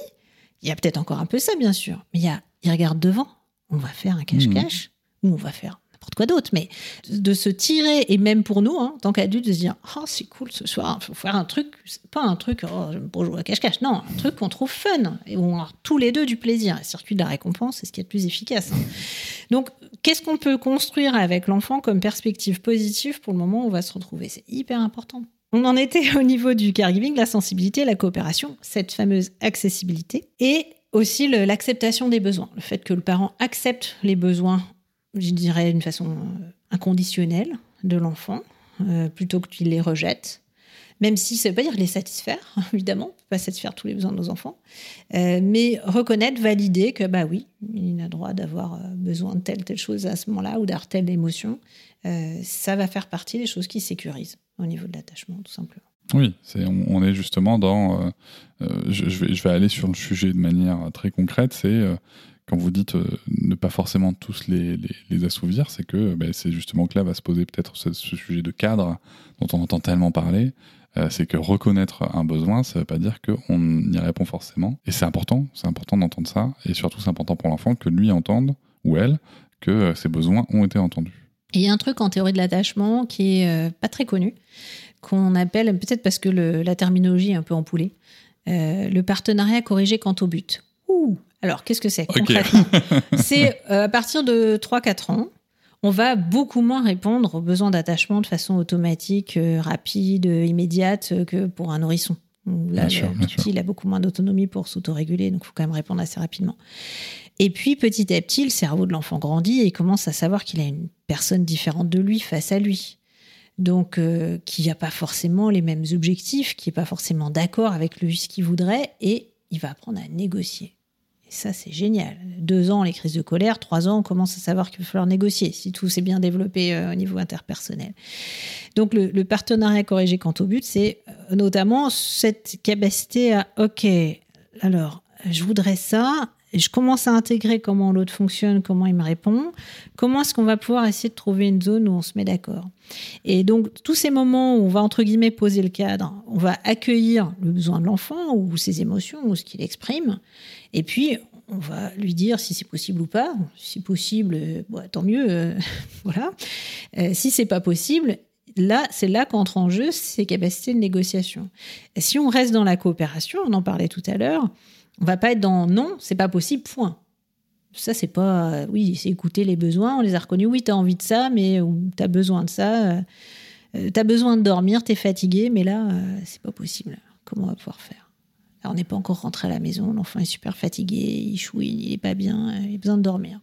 il y a peut-être encore un peu ça, bien sûr, mais il, y a, il regarde devant. On va faire un cache-cache, ou on va faire n'importe quoi d'autre, mais de se tirer, et même pour nous, hein, en tant qu'adultes, de se dire Oh, c'est cool ce soir, il faut faire un truc, pas un truc oh, pas jouer à cache-cache, non, un truc qu'on trouve fun, et où on a tous les deux du plaisir. Le circuit de la récompense, c'est ce qui est le plus efficace. hein. Donc, qu'est-ce qu'on peut construire avec l'enfant comme perspective positive pour le moment où on va se retrouver? C'est hyper important. On en était au niveau du caregiving, la sensibilité, la coopération, cette fameuse accessibilité, et aussi l'acceptation des besoins, le fait que le parent accepte les besoins, je dirais d'une façon euh, inconditionnelle de l'enfant, euh, plutôt que qu'il les rejette, même si ça ne veut pas dire les satisfaire, évidemment, on peut pas satisfaire tous les besoins de nos enfants, euh, mais reconnaître, valider que bah oui, il a droit d'avoir besoin de telle telle chose à ce moment-là ou d'avoir telle émotion, ça va faire partie des choses qui sécurisent au niveau de l'attachement, tout simplement. Oui, on, est justement dans. euh, euh, je, vais, aller sur le sujet de manière très concrète. C'est euh, quand vous dites ne pas forcément tous les, assouvir, c'est que ben, c'est justement que là va se poser peut-être ce, sujet de cadre dont on entend tellement parler. C'est que reconnaître un besoin, ça ne veut pas dire qu'on y répond forcément. Et c'est important, c'est important d'entendre ça. Et surtout, c'est important pour l'enfant que lui entende, ou elle, que ses besoins ont été entendus. Et il y a un truc en théorie de l'attachement qui est euh, pas très connu, qu'on appelle, peut-être parce que le- la terminologie est un peu empoulée, euh, le partenariat corrigé quant au but. Ouh Alors, qu'est-ce que c'est concrètement? C'est euh, à partir de 3-4 ans, on va beaucoup moins répondre aux besoins d'attachement de façon automatique, euh, rapide, immédiate que pour un nourrisson. Là, Bien sûr, le bien petit, sûr. il a beaucoup moins d'autonomie pour s'autoréguler, donc il faut quand même répondre assez rapidement. Et puis, petit à petit, le cerveau de l'enfant grandit et commence à savoir qu'il a une personne différente de lui face à lui. Donc, euh, qui n'a pas forcément les mêmes objectifs, qui n'est pas forcément d'accord avec lui ce qu'il voudrait, et il va apprendre à négocier. Et ça, c'est génial. Deux ans, les crises de colère. Trois ans, on commence à savoir qu'il va falloir négocier si tout s'est bien développé euh, au niveau interpersonnel. Donc, le, le partenariat corrigé quant au but, c'est euh, notamment cette capacité à, OK, alors, je voudrais ça. Je commence à intégrer comment l'autre fonctionne, comment il me répond. Comment est-ce qu'on va pouvoir essayer de trouver une zone où on se met d'accord Et donc, tous ces moments où on va, entre guillemets, poser le cadre, on va accueillir le besoin de l'enfant ou ses émotions ou ce qu'il exprime. Et puis, on va lui dire si c'est possible ou pas. Si possible, euh, tant mieux. euh, voilà. Euh, si c'est pas possible, là, c'est là qu'entrent en jeu ces capacités de négociation. Et si on reste dans la coopération, on en parlait tout à l'heure, on va pas être dans non, c'est pas possible, point. Ça, c'est pas. euh, oui, c'est écouter les besoins, on les a reconnus. Oui, tu as envie de ça, mais tu as besoin de ça. tu as besoin de dormir, tu es fatigué, mais là, euh, c'est pas possible. Comment on va pouvoir faire? On n'est pas encore rentré à la maison, l'enfant est super fatigué, il chouine, il est pas bien, euh, il a besoin de dormir.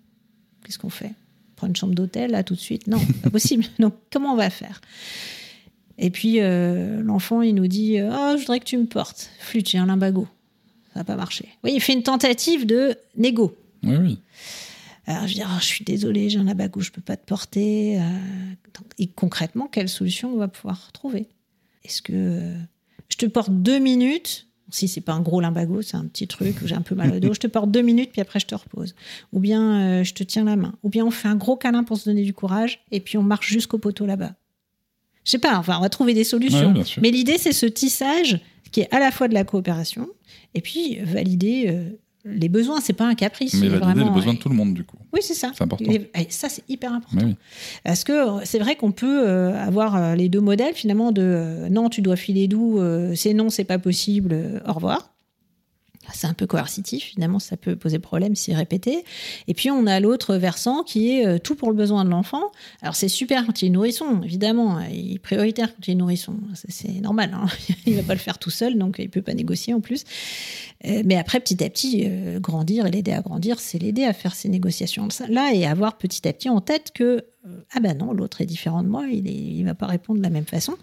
Qu'est-ce qu'on fait? Prendre une chambre d'hôtel, là, tout de suite? Non, pas possible. Donc, comment on va faire? Et puis, euh, l'enfant, il nous dit Ah, je voudrais que tu me portes. Flûte, j'ai un limbago. Ça va pas marcher. Oui, il fait une tentative de négo. Oui, oui. Alors, je dis Ah, Je suis désolée, j'ai un limbago, je peux pas te porter. Euh, Et concrètement, quelle solution on va pouvoir trouver? Est-ce que euh, je te porte deux minutes si c'est pas un gros limbago, c'est un petit truc où j'ai un peu mal au dos, je te porte deux minutes puis après je te repose. Ou bien euh, je te tiens la main. Ou bien on fait un gros câlin pour se donner du courage et puis on marche jusqu'au poteau là-bas. Je sais pas, enfin on va trouver des solutions. Ouais. Mais l'idée c'est ce tissage qui est à la fois de la coopération et puis valider euh, les besoins. C'est pas un caprice. Mais valider vraiment- les besoins de tout le monde, du coup. Oui, c'est ça. C'est important. Et- et ça, c'est hyper important. Oui. Parce que euh, c'est vrai qu'on peut euh, avoir les deux modèles finalement de non, tu dois filer doux, euh, c'est non, c'est pas possible, au revoir. C'est un peu coercitif, finalement, ça peut poser problème si répété. Et puis, on a l'autre versant qui est euh, tout pour le besoin de l'enfant. Alors, c'est super quand il est nourrisson, évidemment. Il est prioritaire quand il est nourrisson. Ça, C'est normal. hein. Il va pas le faire tout seul, donc il peut pas négocier en plus. Euh, Mais après, petit à petit, euh, grandir et l'aider à grandir, c'est l'aider à faire ces négociations-là et avoir petit à petit en tête que, ah ben non, l'autre est différent de moi, il ne va pas répondre de la même façon.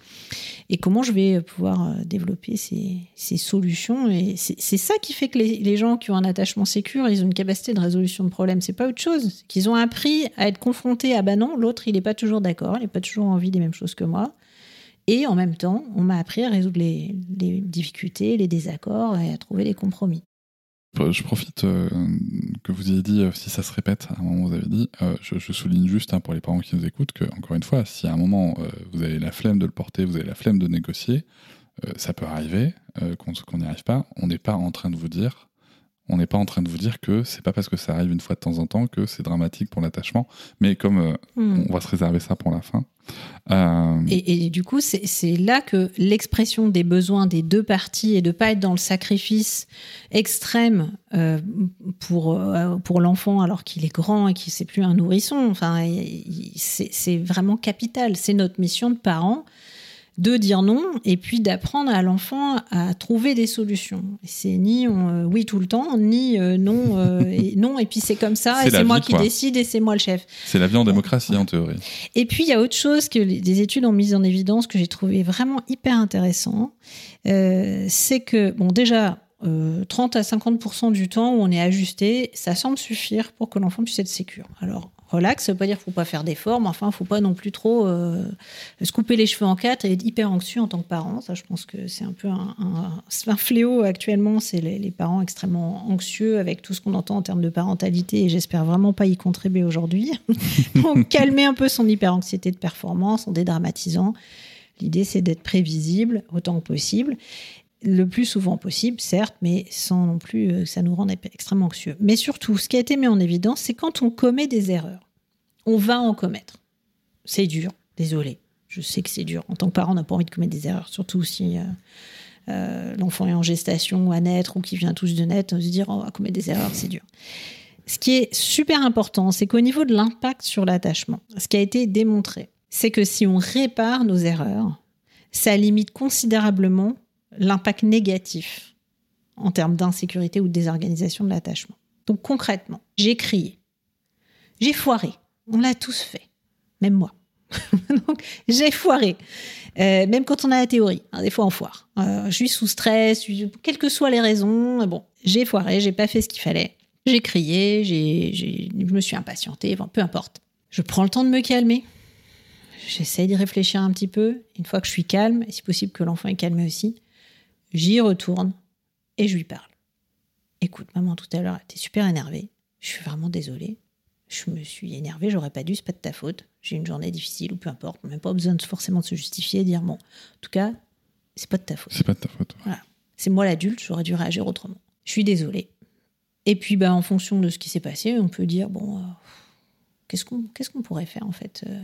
Et comment je vais pouvoir euh, développer ces, solutions. Et c'est ça qui fait que les, gens qui ont un attachement sécure, ils ont une capacité de résolution de problèmes. C'est pas autre chose. Qu'ils ont appris à être confrontés à, ben non, l'autre, il n'est pas toujours d'accord, il n'a pas toujours envie des mêmes choses que moi. Et en même temps, on m'a appris à résoudre les, les difficultés, les désaccords et à trouver les compromis. Je profite euh, que vous ayez dit, euh, si ça se répète, à un moment vous avez dit, euh, je, souligne juste hein, pour les parents qui nous écoutent que, encore une fois, si à un moment vous avez la flemme de le porter, vous avez la flemme de négocier, ça peut arriver qu'on n'y arrive pas. On n'est pas en train de vous dire, on n'est pas en train de vous dire que c'est pas parce que ça arrive une fois de temps en temps que c'est dramatique pour l'attachement. Mais comme euh, Hmm. on va se réserver ça pour la fin. euh, Et, et du coup, c'est là que l'expression des besoins des deux parties et de pas être dans le sacrifice extrême euh, pour, pour l'enfant alors qu'il est grand et qu'il c'est plus un nourrisson. Enfin, c'est vraiment capital. C'est notre mission de parents de dire non et puis d'apprendre à l'enfant à trouver des solutions. C'est ni on, euh, oui tout le temps, ni euh, non euh, et non et puis c'est comme ça C'est et c'est moi vie, qui quoi. décide et c'est moi le chef. c'est la vie en démocratie, en théorie. Et puis, il y a autre chose que les- des études ont mis en évidence que j'ai trouvé vraiment hyper intéressant. Euh, c'est que, bon, déjà, euh, 30 à 50% du temps où on est ajusté, ça semble suffire pour que l'enfant puisse être sécure. Alors, relax, ça veut pas dire qu'il faut pas faire d'efforts, mais enfin, faut pas non plus trop euh, se couper les cheveux en quatre et être hyper anxieux en tant que parent. Ça, je pense que c'est un peu un, un- un fléau actuellement, c'est les, les parents extrêmement anxieux avec tout ce qu'on entend en termes de parentalité et j'espère vraiment pas y contribuer aujourd'hui. Donc, calmer un peu son hyper-anxiété de performance en dédramatisant. L'idée, c'est d'être prévisible autant que possible. Le plus souvent possible, certes, mais sans non plus euh, que ça nous rende extrêmement anxieux. Mais surtout, ce qui a été mis en évidence, c'est quand on commet des erreurs. On va en commettre. c'est dur, désolé. Je sais que c'est dur. En tant que parent, on n'a pas envie de commettre des erreurs, surtout si euh, euh, l'enfant est en gestation ou à naître ou qui vient tous de naître, on se dire on va commettre des erreurs, c'est dur. Ce qui est super important, c'est qu'au niveau de l'impact sur l'attachement, ce qui a été démontré, c'est que si on répare nos erreurs, ça limite considérablement l'impact négatif en termes d'insécurité ou de désorganisation de l'attachement. Donc concrètement, j'ai crié, j'ai foiré, on l'a tous fait, même moi. Donc j'ai foiré, Euh, même quand on a la théorie, hein, des fois on foire. Euh, je suis sous stress, quelles que soient les raisons, bon, j'ai foiré, j'ai pas fait ce qu'il fallait. J'ai crié, j'ai- je me suis impatientée, bon, peu importe. Je prends le temps de me calmer. J'essaie d'y réfléchir un petit peu. Une fois que je suis calme, et si possible que l'enfant est calmé aussi, j'y retourne et je lui parle. Écoute, maman, tout à l'heure, était super énervée. Je suis vraiment désolée. Je me suis énervée, j'aurais pas dû, c'est pas de ta faute. J'ai une journée difficile ou peu importe. Même pas besoin de forcément de se justifier et dire bon, en tout cas, c'est pas de ta faute. C'est pas de ta faute. C'est moi l'adulte, j'aurais dû réagir autrement. Je suis désolée. Et puis, bah, en fonction de ce qui s'est passé, on peut dire bon, euh, qu'est-ce qu'on qu'est-ce qu'on pourrait faire en fait, euh,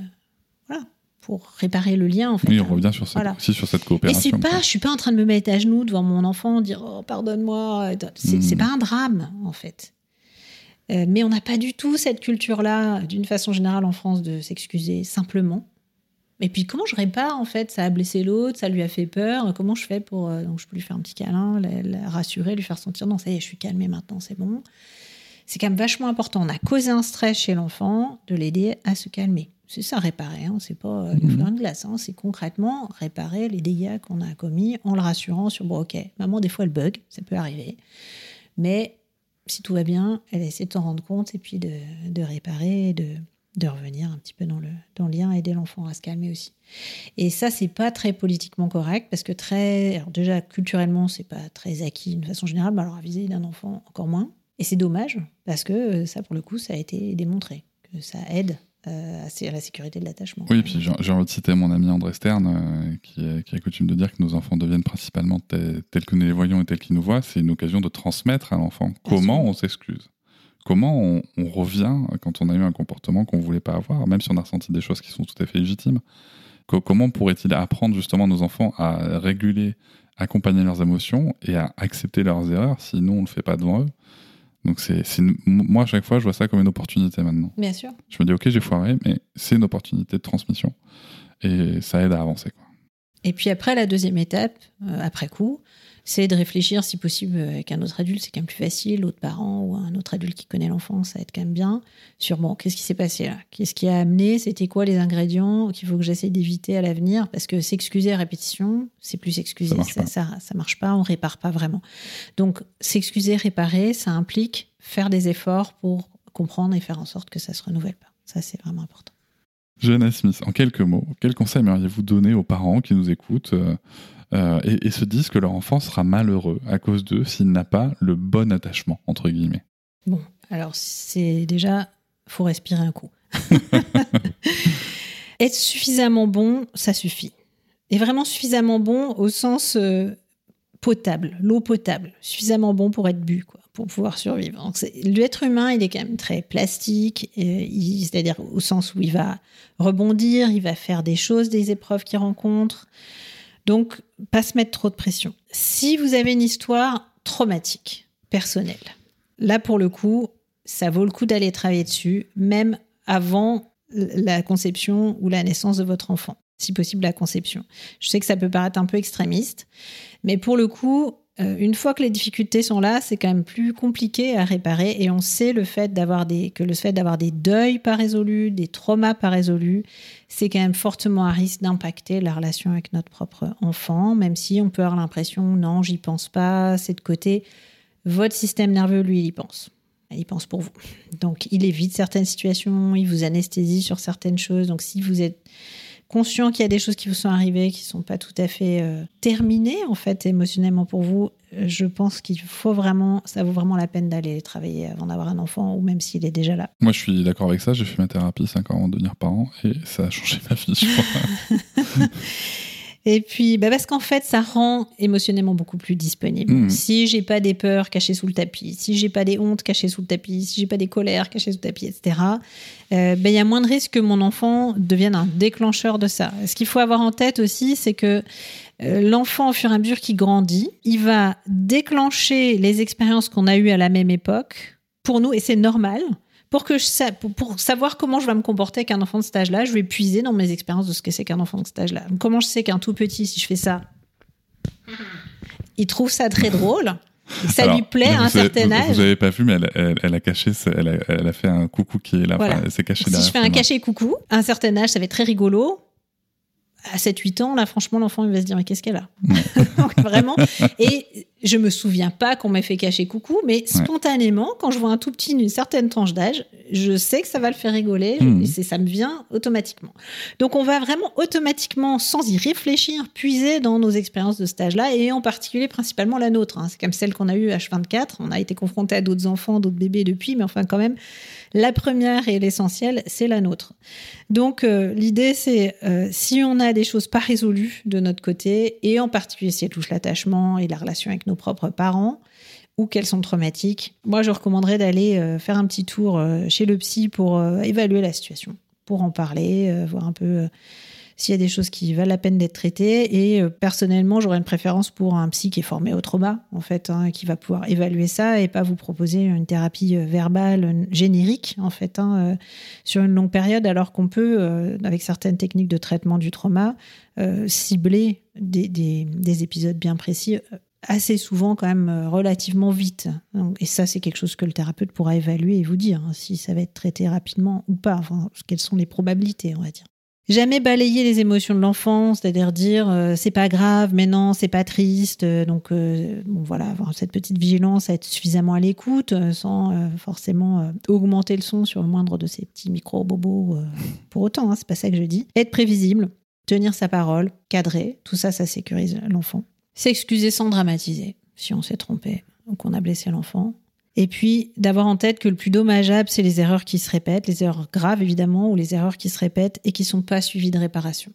voilà, pour réparer le lien en fait. Oui, on revient sur cette, Voilà. aussi sur cette Et coopération. c'est pas, quoi. je suis pas en train de me mettre à genoux devant mon enfant, dire oh, pardonne-moi. C'est Mm. c'est pas un drame en fait. Euh, mais on n'a pas du tout cette culture-là, d'une façon générale en France, de s'excuser simplement. Et puis comment je répare en fait? Ça a blessé l'autre, ça lui a fait peur. Comment je fais pour euh, donc je peux lui faire un petit câlin, la, la rassurer, lui faire sentir non ça y est, je suis calmée maintenant, c'est bon. C'est quand même vachement important. On a causé un stress chez l'enfant, de l'aider à se calmer. C'est ça réparer, hein. c'est pas euh, lui Mhm. faire une glace, hein. c'est concrètement réparer les dégâts qu'on a commis en le rassurant sur bon ok, maman des fois elle bug, ça peut arriver, mais si tout va bien, elle essaie de s'en rendre compte et puis de, de réparer, de, de revenir un petit peu dans le, dans le lien, aider l'enfant à se calmer aussi. Et ça, c'est pas très politiquement correct parce que très, alors déjà culturellement, c'est pas très acquis d'une façon générale, mais alors à viser d'un enfant encore moins. Et c'est dommage parce que euh, ça, pour le coup, ça a été démontré que ça aide euh, à la sécurité de l'attachement. Oui, puis j'ai envie de citer mon ami André Stern, euh, qui, est- qui a coutume de dire que nos enfants deviennent principalement tels, tels que nous les voyons et tels qu'ils nous voient. C'est une occasion de transmettre à l'enfant comment on s'excuse. Comment on, on revient quand on a eu un comportement qu'on voulait pas avoir, même si on a ressenti des choses qui sont tout à fait légitimes. Co- comment pourrait-il apprendre justement nos enfants à réguler, accompagner leurs émotions et à accepter leurs erreurs si nous on le fait pas devant eux? Donc c'est, moi à chaque fois je vois ça comme une opportunité maintenant. Bien sûr. Je me dis, ok, j'ai foiré, mais c'est une opportunité de transmission. Et ça aide à avancer. Quoi. Et puis après, la deuxième étape, euh, après coup, c'est de réfléchir, si possible, avec un autre adulte, c'est quand même plus facile, l'autre parent ou un autre adulte qui connaît l'enfant, ça aide quand même bien, sur bon, qu'est-ce qui s'est passé là? Qu'est-ce qui a amené? C'était quoi les ingrédients qu'il faut que j'essaie d'éviter à l'avenir? Parce que s'excuser à répétition, c'est plus s'excuser, Ça ça marche pas, on répare pas vraiment. Donc, s'excuser, réparer, ça implique faire des efforts pour comprendre et faire en sorte que ça se renouvelle pas. Ça, c'est vraiment important. Johanna Smith, en quelques mots, quel conseil aimeriez-vous donner aux parents qui nous écoutent euh, euh, et, et se disent que leur enfant sera malheureux à cause d'eux s'il n'a pas le bon attachement, entre guillemets Bon, alors c'est déjà, faut respirer un coup. Être suffisamment bon, ça suffit. Et vraiment suffisamment bon au sens euh, potable, l'eau potable, suffisamment bon pour être bu, quoi, pour pouvoir survivre. Donc, L'être humain, il est quand même très plastique, c'est-à-dire au sens où il va rebondir, il va faire des choses, des épreuves qu'il rencontre. Donc, pas se mettre trop de pression. Si vous avez une histoire traumatique, personnelle, là pour le coup, ça vaut le coup d'aller travailler dessus, même avant la conception ou la naissance de votre enfant, si possible la conception. Je sais que ça peut paraître un peu extrémiste, mais pour le coup, euh, une fois que les difficultés sont là, c'est quand même plus compliqué à réparer et on sait le fait d'avoir des que le fait d'avoir des deuils pas résolus, des traumas pas résolus, c'est quand même fortement à risque d'impacter la relation avec notre propre enfant, même si on peut avoir l'impression non, j'y pense pas, c'est de côté. Votre système nerveux, lui, il y pense. Il pense pour vous. Donc, il évite certaines situations, il vous anesthésie sur certaines choses. Donc, si vous êtes conscient qu'il y a des choses qui vous sont arrivées, qui sont pas tout à fait euh, terminées, en fait, émotionnellement pour vous, euh, je pense qu'il faut vraiment, ça vaut vraiment la peine d'aller travailler avant d'avoir un enfant, ou même s'il est déjà là. Moi, je suis d'accord avec ça. J'ai fait ma thérapie 5 ans avant de devenir parent et ça a changé ma vie, je crois. Et puis, bah parce qu'en fait, ça rend émotionnellement beaucoup plus disponible. Mhm. Si j'ai pas des peurs cachées sous le tapis, si j'ai pas des hontes cachées sous le tapis, si j'ai pas des colères cachées sous le tapis, etc., euh, bah, il y a moins de risques que mon enfant devienne un déclencheur de ça. Ce qu'il faut avoir en tête aussi, c'est que euh, l'enfant, au fur et à mesure qu'il grandit, il va déclencher les expériences qu'on a eues à la même époque pour nous, et c'est normal. Pour, que je sa- pour, pour savoir comment je vais me comporter avec un enfant de cet âge-là, je vais puiser dans mes expériences de ce que c'est qu'un enfant de cet âge-là. Comment je sais qu'un tout petit, si je fais ça, il trouve ça très drôle, ça Alors, lui plaît à un certain vous- âge. Vous avez pas vu, mais elle, elle- elle a caché, elle a, elle a fait un coucou qui est là. Voilà. enfin, elle s'est cachée Si derrière je fais un cachet coucou, à un certain âge, ça va être très rigolo. À 7-8 ans, là, franchement, l'enfant, il va se dire, mais qu'est-ce qu'elle a? Donc, Vraiment. Et je me souviens pas qu'on m'ait fait cacher coucou, mais spontanément, quand je vois un tout petit d'une certaine tranche d'âge, je sais que ça va le faire rigoler. je- Mhm. et c'est- ça me vient automatiquement. Donc, on va vraiment automatiquement, sans y réfléchir, puiser dans nos expériences de cet âge-là, et en particulier, principalement la nôtre. hein. C'est comme celle qu'on a eue H24. On a été confronté à d'autres enfants, d'autres bébés depuis, mais enfin, quand même, la première et l'essentiel, c'est la nôtre. Donc, euh, l'idée, c'est euh, si on a des choses pas résolues de notre côté, et en particulier si elles touchent l'attachement et la relation avec nos propres parents, ou qu'elles sont traumatiques, moi, je recommanderais d'aller euh, faire un petit tour chez le psy pour évaluer la situation, pour en parler, voir un peu s'il y a des choses qui valent la peine d'être traitées. Et euh, personnellement, j'aurais une préférence pour un psy qui est formé au trauma, en fait, hein, qui va pouvoir évaluer ça et pas vous proposer une thérapie euh, verbale générique, en fait, hein, euh, sur une longue période, alors qu'on peut, avec certaines techniques de traitement du trauma, cibler des, des- des épisodes bien précis assez souvent quand même relativement vite. Et ça, c'est quelque chose que le thérapeute pourra évaluer et vous dire hein, si ça va être traité rapidement ou pas, quelles sont les probabilités, on va dire. Jamais balayer les émotions de l'enfant, c'est-à-dire dire euh, c'est pas grave, mais non, c'est pas triste. euh, donc euh, bon, voilà, avoir cette petite vigilance, être suffisamment à l'écoute, sans euh, forcément augmenter le son sur le moindre de ces petits micro bobos. euh, pour autant, hein, c'est pas ça que je dis. Être prévisible, tenir sa parole, cadrer, tout ça, ça sécurise l'enfant. S'excuser sans dramatiser si on s'est trompé ou qu'on a blessé l'enfant. Et puis d'avoir en tête que le plus dommageable, c'est les erreurs qui se répètent, les erreurs graves évidemment, ou les erreurs qui se répètent et qui sont pas suivies de réparation.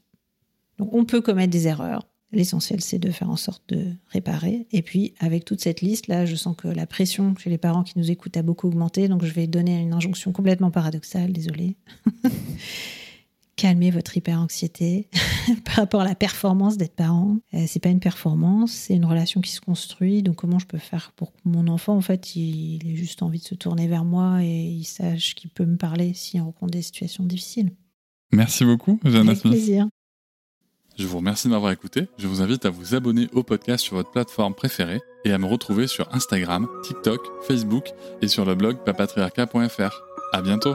Donc on peut commettre des erreurs. L'essentiel, c'est de faire en sorte de réparer. Et puis, avec toute cette liste, là, je sens que la pression chez les parents qui nous écoutent a beaucoup augmenté. Donc, je vais donner une injonction complètement paradoxale, désolé. Calmez votre hyper-anxiété par rapport à la performance d'être parent. Euh, c'est pas une performance, c'est une relation qui se construit. Donc, comment je peux faire pour que mon enfant, en fait, il, il ait juste envie de se tourner vers moi et il sache qu'il peut me parler s'il rencontre des situations difficiles? Merci beaucoup, Jeanne Avec Smith. plaisir. Je vous remercie de m'avoir écouté. Je vous invite à vous abonner au podcast sur votre plateforme préférée et à me retrouver sur Instagram, TikTok, Facebook et sur le blog papatriarca.fr. À bientôt.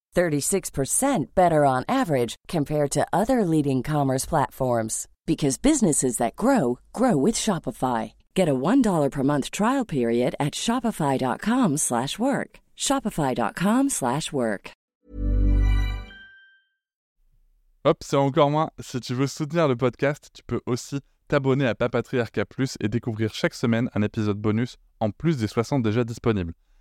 36% better on average compared to other leading commerce platforms because businesses that grow grow with Shopify. Get a $1 per month trial period at shopify.com/work. shopify.com/work. Hop, c'est encore moins. Si tu veux soutenir le podcast, tu peux aussi t'abonner à Papatriarca Plus et découvrir chaque semaine un épisode bonus en plus des 60 déjà disponibles.